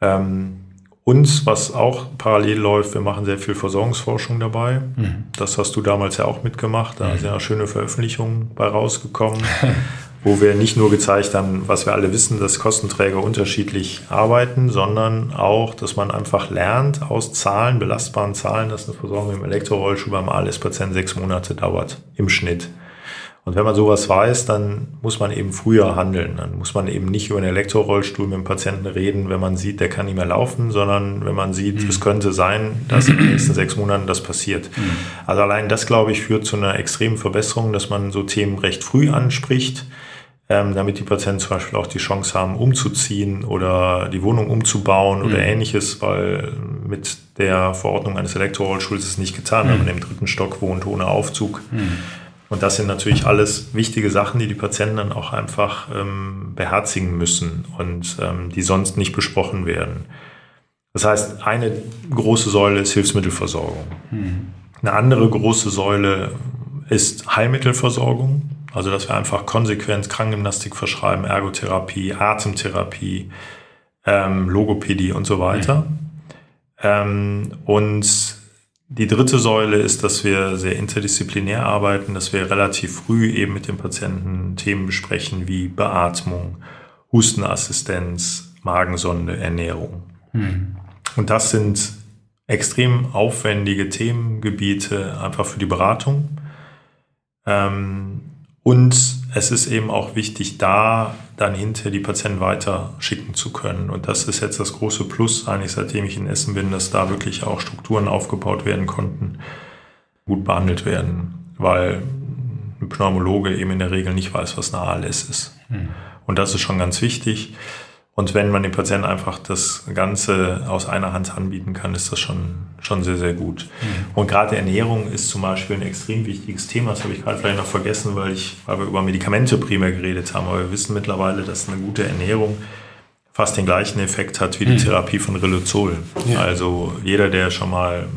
Ähm, und was auch parallel läuft, wir machen sehr viel Versorgungsforschung dabei. Mhm. Das hast du damals ja auch mitgemacht. Da mhm. sind ja schöne Veröffentlichungen bei rausgekommen, wo wir nicht nur gezeigt haben, was wir alle wissen, dass Kostenträger unterschiedlich arbeiten, sondern auch, dass man einfach lernt aus Zahlen, belastbaren Zahlen, dass eine Versorgung im Elektrorollstuhl beim ALS-Patienten sechs Monate dauert im Schnitt. Und wenn man sowas weiß, dann muss man eben früher handeln. Dann muss man eben nicht über einen Elektrorollstuhl mit dem Patienten reden, wenn man sieht, der kann nicht mehr laufen, sondern wenn man sieht, mhm. es könnte sein, dass in den nächsten sechs Monaten das passiert. Mhm. Also allein das, glaube ich, führt zu einer extremen Verbesserung, dass man so Themen recht früh anspricht, ähm, damit die Patienten zum Beispiel auch die Chance haben, umzuziehen oder die Wohnung umzubauen mhm. oder ähnliches, weil mit der Verordnung eines Elektrorollstuhls ist es nicht getan, wenn mhm. man im dritten Stock wohnt ohne Aufzug. Mhm. Und das sind natürlich alles wichtige Sachen, die die Patienten dann auch einfach ähm, beherzigen müssen und ähm, die sonst nicht besprochen werden. Das heißt, eine große Säule ist Hilfsmittelversorgung. Mhm. Eine andere große Säule ist Heilmittelversorgung. Also, dass wir einfach konsequent Krankengymnastik verschreiben, Ergotherapie, Atemtherapie, ähm, Logopädie und so weiter. Mhm. Ähm, und die dritte Säule ist, dass wir sehr interdisziplinär arbeiten, dass wir relativ früh eben mit dem Patienten Themen besprechen wie Beatmung, Hustenassistenz, Magensonde, Ernährung. Hm. Und das sind extrem aufwendige Themengebiete einfach für die Beratung. Ähm, und es ist eben auch wichtig, da dann hinter die Patienten weiter schicken zu können. Und das ist jetzt das große Plus, eigentlich seitdem ich in Essen bin, dass da wirklich auch Strukturen aufgebaut werden konnten, gut behandelt werden, weil ein Pneumologe eben in der Regel nicht weiß, was eine ALS ist. Mhm. Und das ist schon ganz wichtig. Und wenn man den Patienten einfach das Ganze aus einer Hand anbieten kann, ist das schon, schon sehr, sehr gut. Mhm. Und gerade Ernährung ist zum Beispiel ein extrem wichtiges Thema. Das habe ich gerade vielleicht noch vergessen, weil, ich, weil wir über Medikamente primär geredet haben. Aber wir wissen mittlerweile, dass eine gute Ernährung fast den gleichen Effekt hat wie die mhm. Therapie von Riluzol. Ja. Also jeder, der schon mal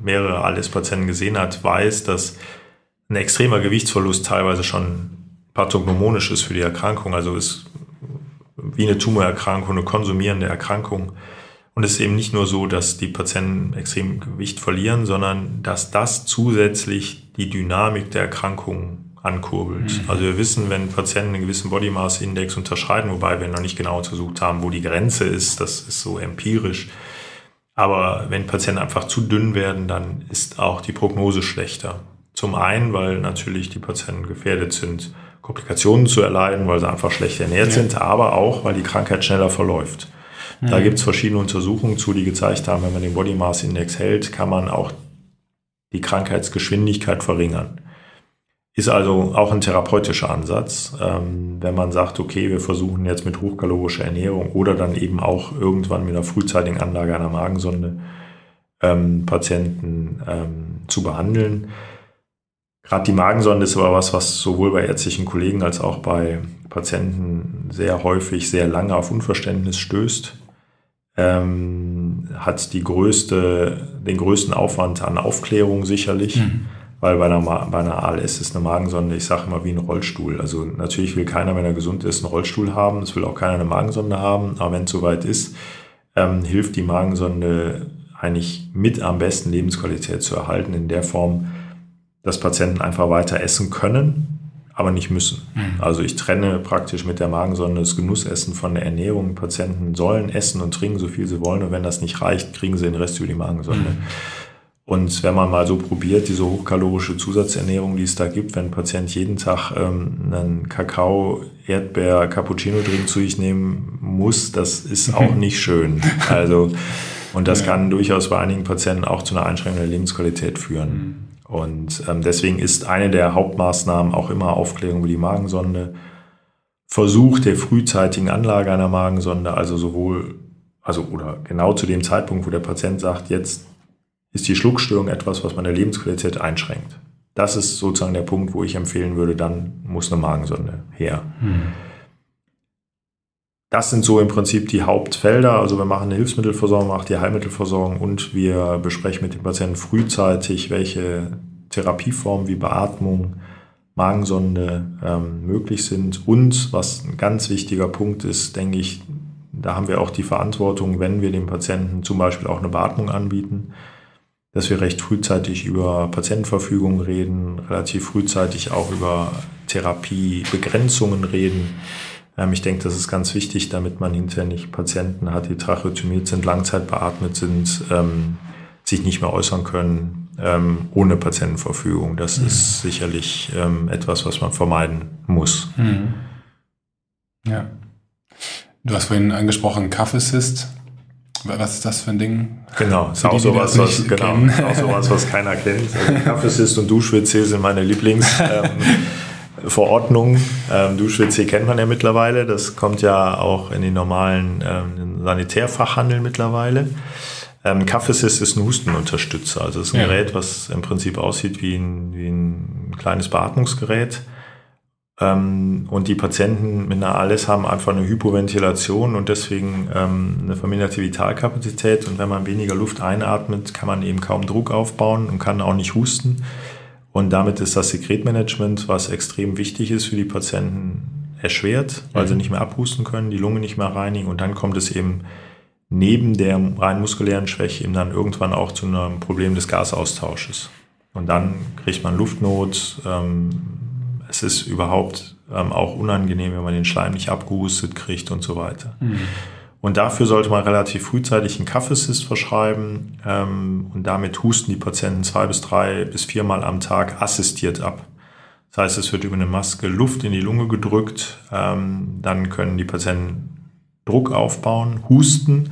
mehrere ALS-Patienten gesehen hat, weiß, dass ein extremer Gewichtsverlust teilweise schon pathognomonisch ist für die Erkrankung. Also ist wie eine Tumorerkrankung, eine konsumierende Erkrankung. Und es ist eben nicht nur so, dass die Patienten extrem Gewicht verlieren, sondern dass das zusätzlich die Dynamik der Erkrankung ankurbelt. Mhm. Also wir wissen, wenn Patienten einen gewissen Body Mass Index unterscheiden, wobei wir noch nicht genau untersucht haben, wo die Grenze ist, das ist so empirisch. Aber wenn Patienten einfach zu dünn werden, dann ist auch die Prognose schlechter. Zum einen, weil natürlich die Patienten gefährdet sind, Komplikationen zu erleiden, weil sie einfach schlecht ernährt ja. sind, aber auch, weil die Krankheit schneller verläuft. Mhm. Da gibt es verschiedene Untersuchungen zu, die gezeigt haben, wenn man den Body Mass Index hält, kann man auch die Krankheitsgeschwindigkeit verringern. Ist also auch ein therapeutischer Ansatz, ähm, wenn man sagt, okay, wir versuchen jetzt mit hochkalorischer Ernährung oder dann eben auch irgendwann mit einer frühzeitigen Anlage einer Magensonde ähm, Patienten ähm, zu behandeln. Gerade die Magensonde ist aber was, was sowohl bei ärztlichen Kollegen als auch bei Patienten sehr häufig sehr lange auf Unverständnis stößt. Ähm, hat die größte, den größten Aufwand an Aufklärung sicherlich. Mhm weil bei einer, bei einer ALS ist eine Magensonde, ich sage immer wie ein Rollstuhl. Also natürlich will keiner, wenn er gesund ist, einen Rollstuhl haben. Es will auch keiner eine Magensonde haben. Aber wenn es soweit ist, ähm, hilft die Magensonde eigentlich mit am besten Lebensqualität zu erhalten in der Form, dass Patienten einfach weiter essen können, aber nicht müssen. Mhm. Also ich trenne praktisch mit der Magensonde das Genussessen von der Ernährung. Patienten sollen essen und trinken, so viel sie wollen. Und wenn das nicht reicht, kriegen sie den Rest über die Magensonde. Mhm. Und wenn man mal so probiert, diese hochkalorische Zusatzernährung, die es da gibt, wenn ein Patient jeden Tag ähm, einen Kakao, Erdbeer, Cappuccino-Drink zu sich nehmen muss, das ist auch nicht schön. Also, und das ja. kann durchaus bei einigen Patienten auch zu einer Einschränkung der Lebensqualität führen. Und ähm, deswegen ist eine der Hauptmaßnahmen auch immer Aufklärung über die Magensonde, Versuch der frühzeitigen Anlage einer Magensonde, also sowohl, also oder genau zu dem Zeitpunkt, wo der Patient sagt, jetzt ist die Schluckstörung etwas, was meine Lebensqualität einschränkt. Das ist sozusagen der Punkt, wo ich empfehlen würde, dann muss eine Magensonde her. Hm. Das sind so im Prinzip die Hauptfelder. Also wir machen eine Hilfsmittelversorgung, machen die Heilmittelversorgung und wir besprechen mit dem Patienten frühzeitig, welche Therapieformen wie Beatmung, Magensonde ähm, möglich sind. Und was ein ganz wichtiger Punkt ist, denke ich, da haben wir auch die Verantwortung, wenn wir dem Patienten zum Beispiel auch eine Beatmung anbieten, dass wir recht frühzeitig über Patientenverfügung reden, relativ frühzeitig auch über Therapiebegrenzungen reden. Ähm, ich denke, das ist ganz wichtig, damit man hinterher nicht Patienten hat, die tracheotomiert sind, langzeitbeatmet sind, ähm, sich nicht mehr äußern können, ähm, ohne Patientenverfügung. Das mhm. ist sicherlich ähm, etwas, was man vermeiden muss. Mhm. Ja. Du hast vorhin angesprochen, Kaffeesist. Was ist das für ein Ding? Genau, ist auch, die, sowas, was, genau auch sowas, was keiner kennt. Also Kaffeesist und Dusch-WC sind meine Lieblingsverordnungen. Ähm, ähm, Dusch-WC kennt man ja mittlerweile. Das kommt ja auch in den normalen ähm, Sanitärfachhandel mittlerweile. Ähm, Kaffeesist ist ein Hustenunterstützer. Also es ist ein ja. Gerät, was im Prinzip aussieht wie ein, wie ein kleines Beatmungsgerät ähm, und die Patienten mit einer ALS haben einfach eine Hypoventilation und deswegen ähm, eine verminderte Vitalkapazität. Und wenn man weniger Luft einatmet, kann man eben kaum Druck aufbauen und kann auch nicht husten. Und damit ist das Sekretmanagement, was extrem wichtig ist für die Patienten, erschwert, weil mhm. sie nicht mehr abhusten können, die Lunge nicht mehr reinigen. Und dann kommt es eben neben der rein muskulären Schwäche eben dann irgendwann auch zu einem Problem des Gasaustausches. Und dann kriegt man Luftnot, ähm, es ist überhaupt ähm, auch unangenehm, wenn man den Schleim nicht abgehustet kriegt und so weiter. Mhm. Und dafür sollte man relativ frühzeitig einen Kaffeesist verschreiben ähm, und damit husten die Patienten zwei bis drei bis viermal am Tag assistiert ab. Das heißt, es wird über eine Maske Luft in die Lunge gedrückt, ähm, dann können die Patienten Druck aufbauen, husten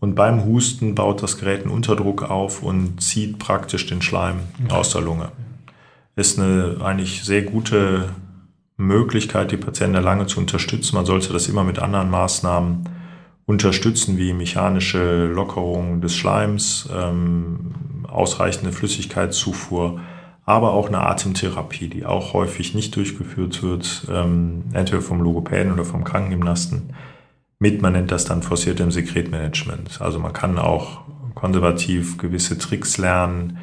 und beim Husten baut das Gerät einen Unterdruck auf und zieht praktisch den Schleim okay. aus der Lunge ist eine eigentlich sehr gute Möglichkeit, die Patienten lange zu unterstützen. Man sollte das immer mit anderen Maßnahmen unterstützen, wie mechanische Lockerung des Schleims, ähm, ausreichende Flüssigkeitszufuhr, aber auch eine Atemtherapie, die auch häufig nicht durchgeführt wird, ähm, entweder vom Logopäden oder vom Krankengymnasten, mit, man nennt das dann forciertem Sekretmanagement. Also man kann auch konservativ gewisse Tricks lernen,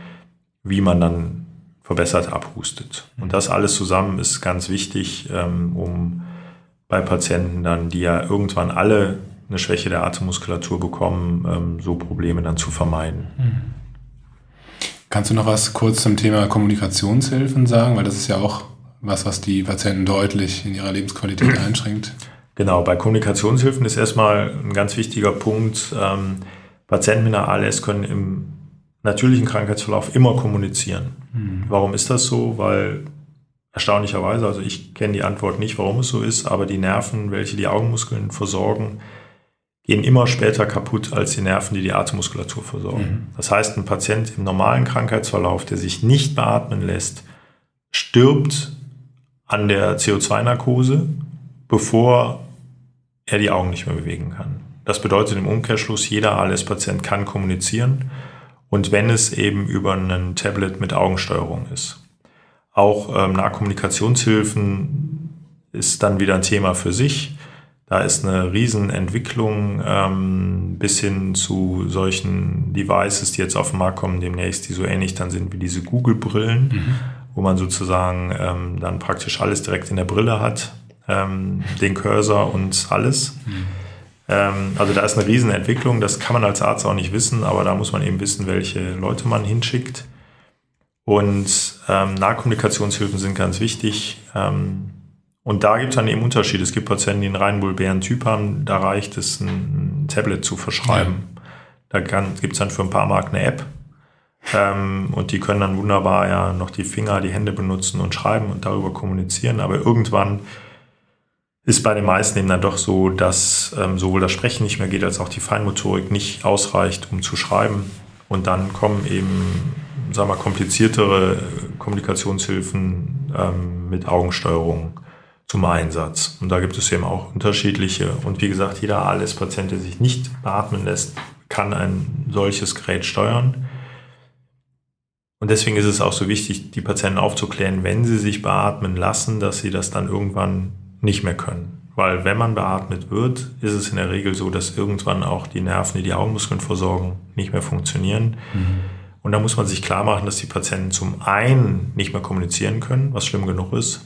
wie man dann verbessert abhustet. Und das alles zusammen ist ganz wichtig, ähm, um bei Patienten dann, die ja irgendwann alle eine Schwäche der Atemmuskulatur bekommen, ähm, so Probleme dann zu vermeiden. Mhm. Kannst du noch was kurz zum Thema Kommunikationshilfen sagen? Weil das ist ja auch was, was die Patienten deutlich in ihrer Lebensqualität einschränkt. Genau, bei Kommunikationshilfen ist erstmal ein ganz wichtiger Punkt, ähm, Patienten mit einer ALS können im natürlichen Krankheitsverlauf immer kommunizieren. Mhm. Warum ist das so? Weil erstaunlicherweise, also ich kenne die Antwort nicht, warum es so ist, aber die Nerven, welche die Augenmuskeln versorgen, gehen immer später kaputt als die Nerven, die die Atemmuskulatur versorgen. Mhm. Das heißt, ein Patient im normalen Krankheitsverlauf, der sich nicht beatmen lässt, stirbt an der CO2-Narkose, bevor er die Augen nicht mehr bewegen kann. Das bedeutet im Umkehrschluss, jeder ALS-Patient kann kommunizieren und wenn es eben über ein Tablet mit Augensteuerung ist. Auch ähm, Nahkommunikationshilfen ist dann wieder ein Thema für sich. Da ist eine Riesenentwicklung ähm, bis hin zu solchen Devices, die jetzt auf den Markt kommen demnächst, die so ähnlich dann sind wie diese Google-Brillen, mhm. wo man sozusagen ähm, dann praktisch alles direkt in der Brille hat, ähm, den Cursor und alles. Mhm. Ähm, also da ist eine Riesenentwicklung, das kann man als Arzt auch nicht wissen, aber da muss man eben wissen, welche Leute man hinschickt. Und ähm, Nahkommunikationshilfen sind ganz wichtig. Ähm, und da gibt es dann eben Unterschiede. Es gibt Patienten, die einen rein bulbären Typ haben, da reicht es, ein Tablet zu verschreiben. Ja. Da gibt es dann für ein paar Mark eine App. Ähm, und die können dann wunderbar ja noch die Finger, die Hände benutzen und schreiben und darüber kommunizieren. Aber irgendwann ist bei den meisten eben dann doch so, dass ähm, sowohl das Sprechen nicht mehr geht, als auch die Feinmotorik nicht ausreicht, um zu schreiben. Und dann kommen eben, sagen wir, kompliziertere Kommunikationshilfen ähm, mit Augensteuerung zum Einsatz. Und da gibt es eben auch unterschiedliche. Und wie gesagt, jeder ALS-Patient, der sich nicht beatmen lässt, kann ein solches Gerät steuern. Und deswegen ist es auch so wichtig, die Patienten aufzuklären, wenn sie sich beatmen lassen, dass sie das dann irgendwann nicht mehr können. Weil wenn man beatmet wird, ist es in der Regel so, dass irgendwann auch die Nerven, die die Augenmuskeln versorgen, nicht mehr funktionieren. Mhm. Und da muss man sich klar machen, dass die Patienten zum einen nicht mehr kommunizieren können, was schlimm genug ist.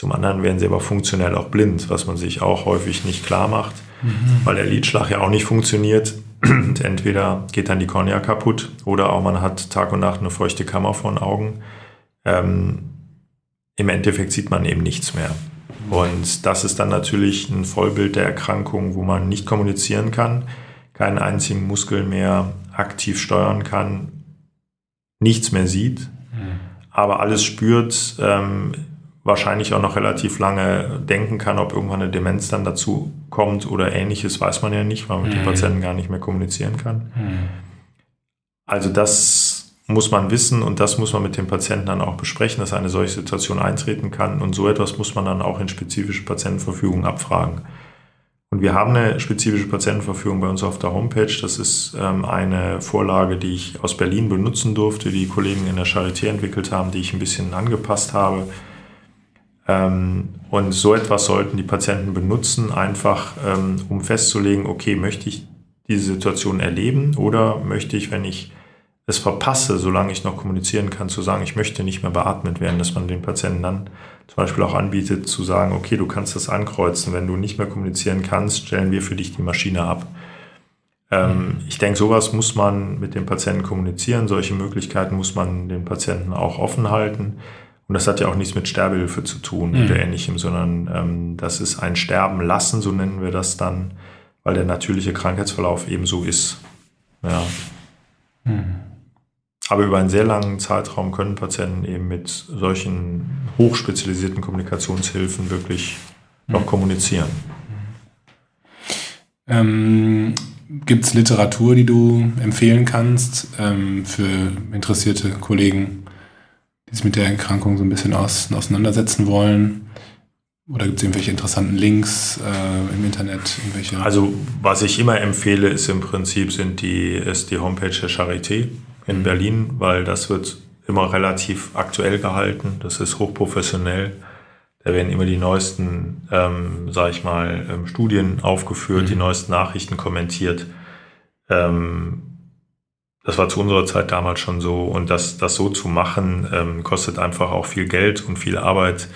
Zum anderen werden sie aber funktionell auch blind, was man sich auch häufig nicht klar macht, mhm. weil der Lidschlag ja auch nicht funktioniert. Und entweder geht dann die Kornea kaputt oder auch man hat Tag und Nacht eine feuchte Kammer vor den Augen. Ähm, Im Endeffekt sieht man eben nichts mehr. Und das ist dann natürlich ein Vollbild der Erkrankung, wo man nicht kommunizieren kann, keinen einzigen Muskel mehr aktiv steuern kann, nichts mehr sieht, mhm. aber alles spürt, ähm, wahrscheinlich auch noch relativ lange denken kann, ob irgendwann eine Demenz dann dazu kommt oder ähnliches, weiß man ja nicht, weil man mit mhm. den Patienten gar nicht mehr kommunizieren kann. Mhm. Also das muss man wissen und das muss man mit dem Patienten dann auch besprechen, dass eine solche Situation eintreten kann. Und so etwas muss man dann auch in spezifische Patientenverfügung abfragen. Und wir haben eine spezifische Patientenverfügung bei uns auf der Homepage. Das ist ähm, eine Vorlage, die ich aus Berlin benutzen durfte, die Kollegen in der Charité entwickelt haben, die ich ein bisschen angepasst habe. Ähm, und so etwas sollten die Patienten benutzen, einfach ähm, um festzulegen, okay, möchte ich diese Situation erleben oder möchte ich, wenn ich es verpasse, solange ich noch kommunizieren kann, zu sagen, ich möchte nicht mehr beatmet werden, dass man den Patienten dann zum Beispiel auch anbietet, zu sagen, okay, du kannst das ankreuzen, wenn du nicht mehr kommunizieren kannst, stellen wir für dich die Maschine ab. Ähm, ich denke, sowas muss man mit dem Patienten kommunizieren, solche Möglichkeiten muss man den Patienten auch offen halten. Und das hat ja auch nichts mit Sterbehilfe zu tun mhm. oder ähnlichem, sondern ähm, das ist ein Sterben lassen, so nennen wir das dann, weil der natürliche Krankheitsverlauf eben so ist. Ja. Mhm. Aber über einen sehr langen Zeitraum können Patienten eben mit solchen hochspezialisierten Kommunikationshilfen wirklich noch kommunizieren. Ähm, Gibt es Literatur, die du empfehlen kannst ähm, für interessierte Kollegen, die sich mit der Erkrankung so ein bisschen aus, auseinandersetzen wollen? Oder gibt es irgendwelche interessanten Links äh, im Internet? Also was ich immer empfehle, ist im Prinzip sind die, ist die Homepage der Charité in Berlin, weil das wird immer relativ aktuell gehalten. Das ist hochprofessionell. Da werden immer die neuesten, ähm, sage ich mal, ähm, Studien aufgeführt, mhm. die neuesten Nachrichten kommentiert. Ähm, das war zu unserer Zeit damals schon so. Und das, das so zu machen, ähm, kostet einfach auch viel Geld und viel Arbeit.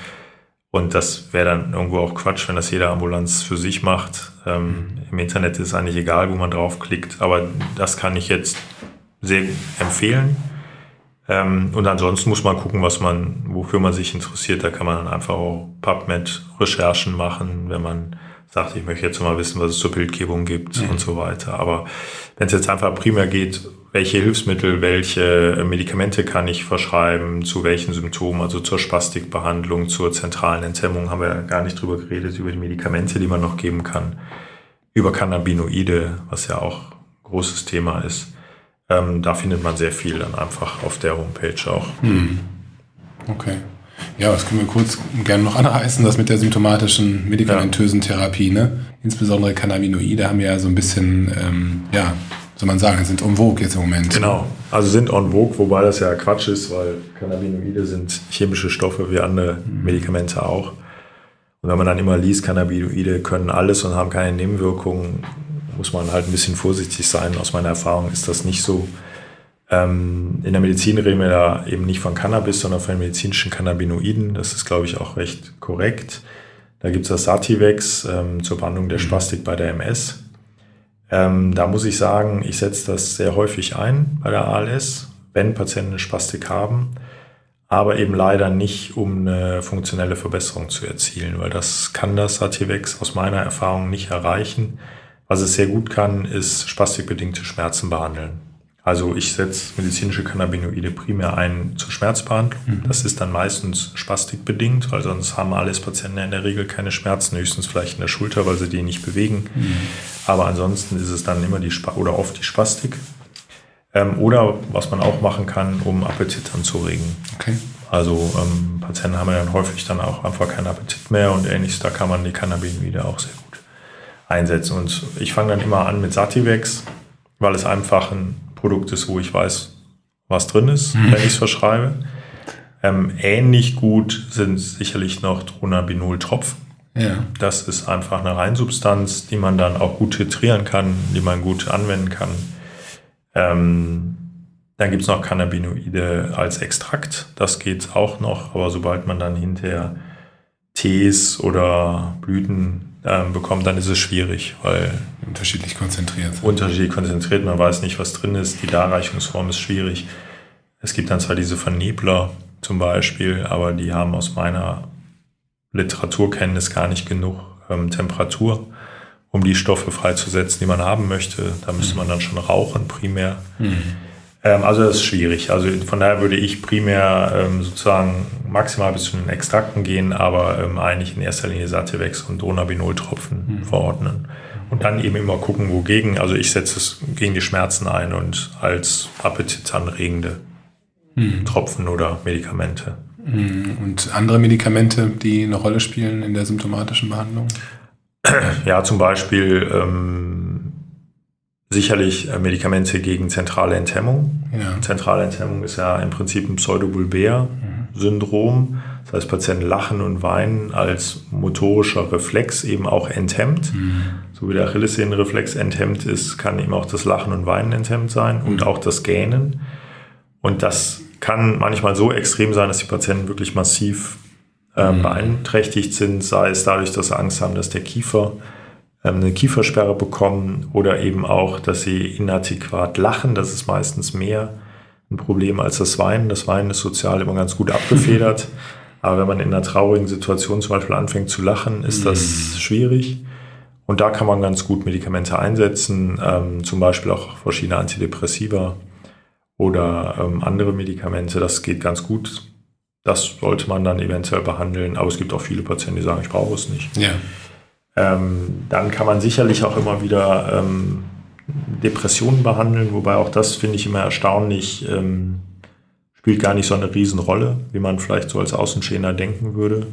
Und das wäre dann irgendwo auch Quatsch, wenn das jede Ambulanz für sich macht. Ähm, mhm. Im Internet ist eigentlich egal, wo man draufklickt. Aber das kann ich jetzt sehr empfehlen. Ähm, und ansonsten muss man gucken, was man, wofür man sich interessiert. Da kann man dann einfach auch PubMed-Recherchen machen, wenn man sagt, ich möchte jetzt mal wissen, was es zur Bildgebung gibt mhm. und so weiter. Aber wenn es jetzt einfach primär geht, welche Hilfsmittel, welche Medikamente kann ich verschreiben, zu welchen Symptomen, also zur Spastikbehandlung, zur zentralen Enthemmung, haben wir ja gar nicht drüber geredet, über die Medikamente, die man noch geben kann, über Cannabinoide, was ja auch ein großes Thema ist. Ähm, da findet man sehr viel dann einfach auf der Homepage auch. Hm. Okay. Ja, das können wir kurz gerne noch anreißen, das mit der symptomatischen medikamentösen. Therapie. Ne? Insbesondere Cannabinoide haben ja so ein bisschen, ähm, ja, soll man sagen, sind en vogue jetzt im Moment. Genau, also sind en vogue, wobei das ja Quatsch ist, weil Cannabinoide sind chemische Stoffe wie andere mhm. Medikamente auch. Und wenn man dann immer liest, Cannabinoide können alles und haben keine Nebenwirkungen, muss man halt ein bisschen vorsichtig sein. Aus meiner Erfahrung ist das nicht so. Ähm, in der Medizin reden wir da eben nicht von Cannabis, sondern von medizinischen Cannabinoiden. Das ist, glaube ich, auch recht korrekt. Da gibt es das Sativex ähm, zur Behandlung der mhm. Spastik bei der MS. Ähm, da muss ich sagen, ich setze das sehr häufig ein bei der ALS, wenn Patienten eine Spastik haben, aber eben leider nicht, um eine funktionelle Verbesserung zu erzielen, weil das kann das Sativex aus meiner Erfahrung nicht erreichen. Was es sehr gut kann, ist spastikbedingte Schmerzen behandeln. Also ich setze medizinische Cannabinoide primär ein zur Schmerzbehandlung. Mhm. Das ist dann meistens spastikbedingt, weil sonst haben alles Patienten in der Regel keine Schmerzen, höchstens vielleicht in der Schulter, weil sie die nicht bewegen. Mhm. Aber ansonsten ist es dann immer die Sp oder oft die Spastik. Ähm, oder was man auch machen kann, um Appetit anzuregen. Okay. Also ähm, Patienten haben ja dann häufig dann auch einfach keinen Appetit mehr und ähnliches. Da kann man die Cannabinoide auch sehr gut einsetzen. Und ich fange dann immer an mit Sativex, weil es einfach ein Produkt ist, wo ich weiß, was drin ist, mhm. wenn ich es verschreibe. Ähm, ähnlich gut sind sicherlich noch Dronabinol-Tropfen. Ja. Das ist einfach eine Reinsubstanz, die man dann auch gut titrieren kann, die man gut anwenden kann. Ähm, dann gibt es noch Cannabinoide als Extrakt. Das geht auch noch, aber sobald man dann hinterher Tees oder Blüten ähm, bekommt, dann ist es schwierig, weil unterschiedlich konzentriert. Unterschiedlich konzentriert, man weiß nicht, was drin ist, die Darreichungsform ist schwierig. Es gibt dann zwar diese Vernebler zum Beispiel, aber die haben aus meiner Literaturkenntnis gar nicht genug ähm, Temperatur, um die Stoffe freizusetzen, die man haben möchte. Da müsste man dann schon rauchen primär. Mhm. Ähm, also das ist schwierig. Also von daher würde ich primär ähm, sozusagen maximal bis zu den Extrakten gehen, aber ähm, eigentlich in erster Linie Sativex und Dronabinol-Tropfen mhm. verordnen. Und dann eben immer gucken, wogegen. Also ich setze es gegen die Schmerzen ein und als appetitanregende mhm. Tropfen oder Medikamente. Mhm. Und andere Medikamente, die eine Rolle spielen in der symptomatischen Behandlung? Ja, zum Beispiel ähm, sicherlich äh, Medikamente gegen zentrale Enthemmung. Ja. Zentrale Enthemmung ist ja im Prinzip ein Pseudobulbär-Syndrom. Das heißt, Patienten lachen und weinen als motorischer Reflex eben auch enthemmt. Mhm. So wie der Achillessehnenreflex enthemmt ist, kann eben auch das Lachen und Weinen enthemmt sein und mhm. auch das Gähnen. Und das kann manchmal so extrem sein, dass die Patienten wirklich massiv äh, mhm. beeinträchtigt sind, sei es dadurch, dass sie Angst haben, dass der Kiefer eine Kiefersperre bekommen oder eben auch, dass sie inadäquat lachen. Das ist meistens mehr ein Problem als das Weinen. Das Weinen ist sozial immer ganz gut abgefedert. Aber wenn man in einer traurigen Situation zum Beispiel anfängt zu lachen, ist das mhm. schwierig. Und da kann man ganz gut Medikamente einsetzen, ähm, zum Beispiel auch verschiedene Antidepressiva oder ähm, andere Medikamente. Das geht ganz gut. Das sollte man dann eventuell behandeln. Aber es gibt auch viele Patienten, die sagen, ich brauche es nicht. Ja. Ähm, dann kann man sicherlich auch immer wieder ähm, Depressionen behandeln, wobei auch das finde ich immer erstaunlich, ähm, spielt gar nicht so eine Riesenrolle, wie man vielleicht so als Außenstehender denken würde.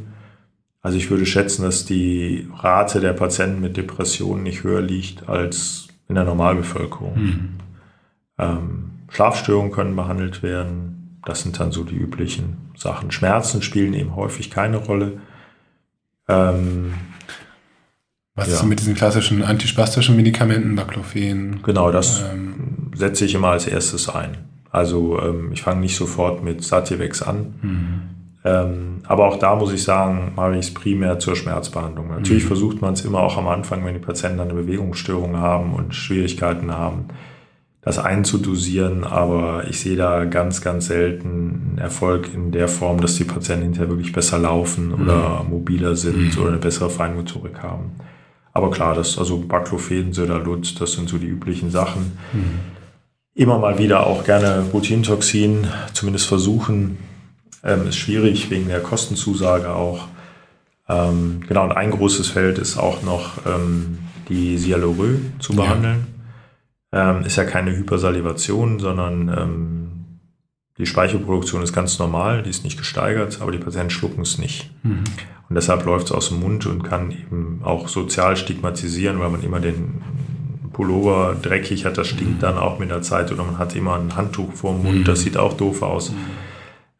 Also ich würde schätzen, dass die Rate der Patienten mit Depressionen nicht höher liegt als in der Normalbevölkerung. Mhm. Ähm, Schlafstörungen können behandelt werden. Das sind dann so die üblichen Sachen. Schmerzen spielen eben häufig keine Rolle. Ähm, Was ja. ist mit diesen klassischen antispastischen Medikamenten, Baclofen? Genau, das ähm, setze ich immer als erstes ein. Also ähm, ich fange nicht sofort mit Sativex an. Mhm. Ähm, aber auch da muss ich sagen, mache ich es primär zur Schmerzbehandlung. Natürlich mhm. versucht man es immer auch am Anfang, wenn die Patienten eine Bewegungsstörung haben und Schwierigkeiten haben, das einzudosieren, aber ich sehe da ganz, ganz selten einen Erfolg in der Form, dass die Patienten hinterher wirklich besser laufen mhm. oder mobiler sind mhm. oder eine bessere Feinmotorik haben. Aber klar, das, also Baclofen, Söderlut, das sind so die üblichen Sachen. Mhm. Immer mal wieder auch gerne Botulintoxin, zumindest versuchen, ähm, ist schwierig wegen der Kostenzusage auch. Ähm, genau, und ein großes Feld ist auch noch ähm, die Sialorö zu behandeln. Ja ähm, ist ja keine Hypersalivation, sondern ähm, die Speichelproduktion ist ganz normal, die ist nicht gesteigert, aber die Patienten schlucken es nicht. Mhm. Und deshalb läuft es aus dem Mund und kann eben auch sozial stigmatisieren, weil man immer den Pullover dreckig hat, das stinkt mhm. dann auch mit der Zeit oder man hat immer ein Handtuch vor dem Mund, mhm. das sieht auch doof aus.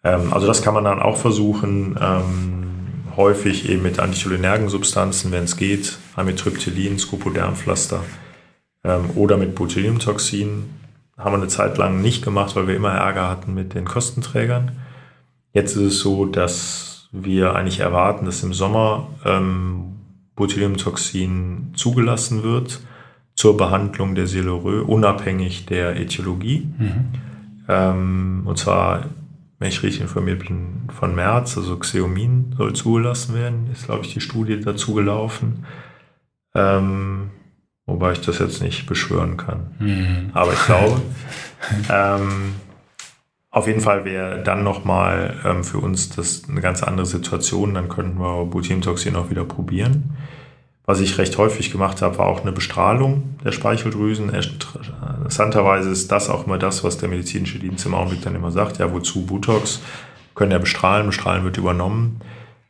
Ähm, also das kann man dann auch versuchen, ähm, häufig eben mit anticholinergen Substanzen, wenn es geht, Amitriptylin, Scopodermpflaster ähm, oder mit Botulinumtoxin. Haben wir eine Zeit lang nicht gemacht, weil wir immer Ärger hatten mit den Kostenträgern. Jetzt ist es so, dass wir eigentlich erwarten, dass im Sommer ähm, Botulinumtoxin zugelassen wird zur Behandlung der Silurö, unabhängig der Äthiologie. Mhm. Ähm, und zwar, wenn ich richtig informiert bin, von März, also Xeomin soll zugelassen werden, ist, glaube ich, die Studie dazu gelaufen. Ähm, Wobei ich das jetzt nicht beschwören kann. Mhm. Aber ich glaube, ähm, auf jeden Fall wäre dann nochmal ähm, für uns das eine ganz andere Situation. Dann könnten wir Butintoxin auch wieder probieren. Was ich recht häufig gemacht habe, war auch eine Bestrahlung der Speicheldrüsen. Interessanterweise ist das auch immer das, was der medizinische Dienst im Augenblick dann immer sagt. Ja, wozu Botox? Können ja bestrahlen, bestrahlen wird übernommen.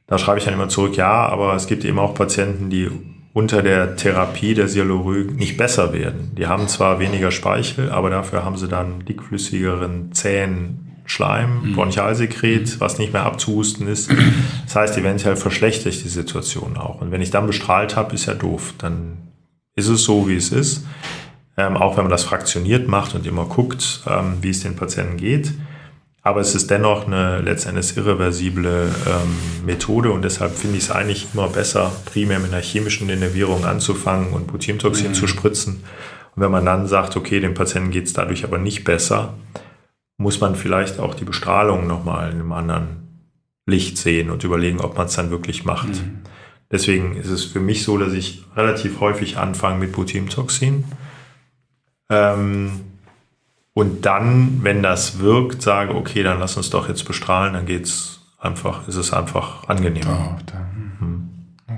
Da schreibe ich dann immer zurück, ja, aber es gibt eben auch Patienten, die unter der Therapie der Sialorö nicht besser werden. Die haben zwar weniger Speichel, aber dafür haben sie dann dickflüssigeren, zähen Schleim, mhm. Bronchialsekret, was nicht mehr abzuhusten ist. Das heißt, eventuell verschlechtert ich die Situation auch. Und wenn ich dann bestrahlt habe, ist ja doof. Dann ist es so, wie es ist. Ähm, auch wenn man das fraktioniert macht und immer guckt, ähm, wie es den Patienten geht. Aber es ist dennoch eine letztendlich irreversible ähm, Methode und deshalb finde ich es eigentlich immer besser, primär mit einer chemischen Innervierung anzufangen und Botulinumtoxin mhm. zu spritzen. Und wenn man dann sagt, okay, dem Patienten geht es dadurch aber nicht besser, muss man vielleicht auch die Bestrahlung nochmal in einem anderen Licht sehen und überlegen, ob man es dann wirklich macht. Mhm. Deswegen ist es für mich so, dass ich relativ häufig anfange mit Botulinumtoxin. Ähm, und dann, wenn das wirkt, sage, okay, dann lass uns doch jetzt bestrahlen, dann geht's einfach, ist es einfach angenehmer. Oh, hm.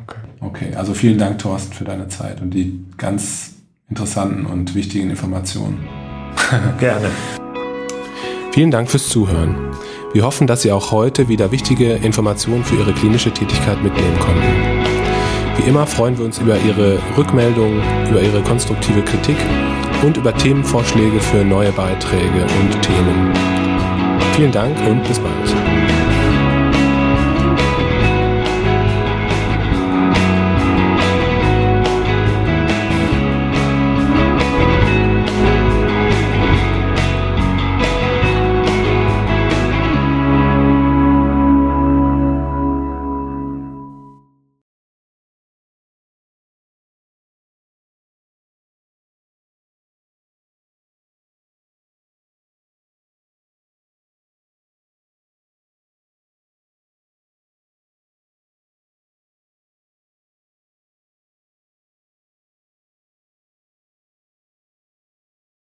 okay. okay, also vielen Dank, Thorsten, für deine Zeit und die ganz interessanten und wichtigen Informationen. Gerne. Vielen Dank fürs Zuhören. Wir hoffen, dass Sie auch heute wieder wichtige Informationen für Ihre klinische Tätigkeit mitnehmen konnten. Wie immer freuen wir uns über Ihre Rückmeldungen, über Ihre konstruktive Kritik und über Themenvorschläge für neue Beiträge und Themen. Vielen Dank und bis bald.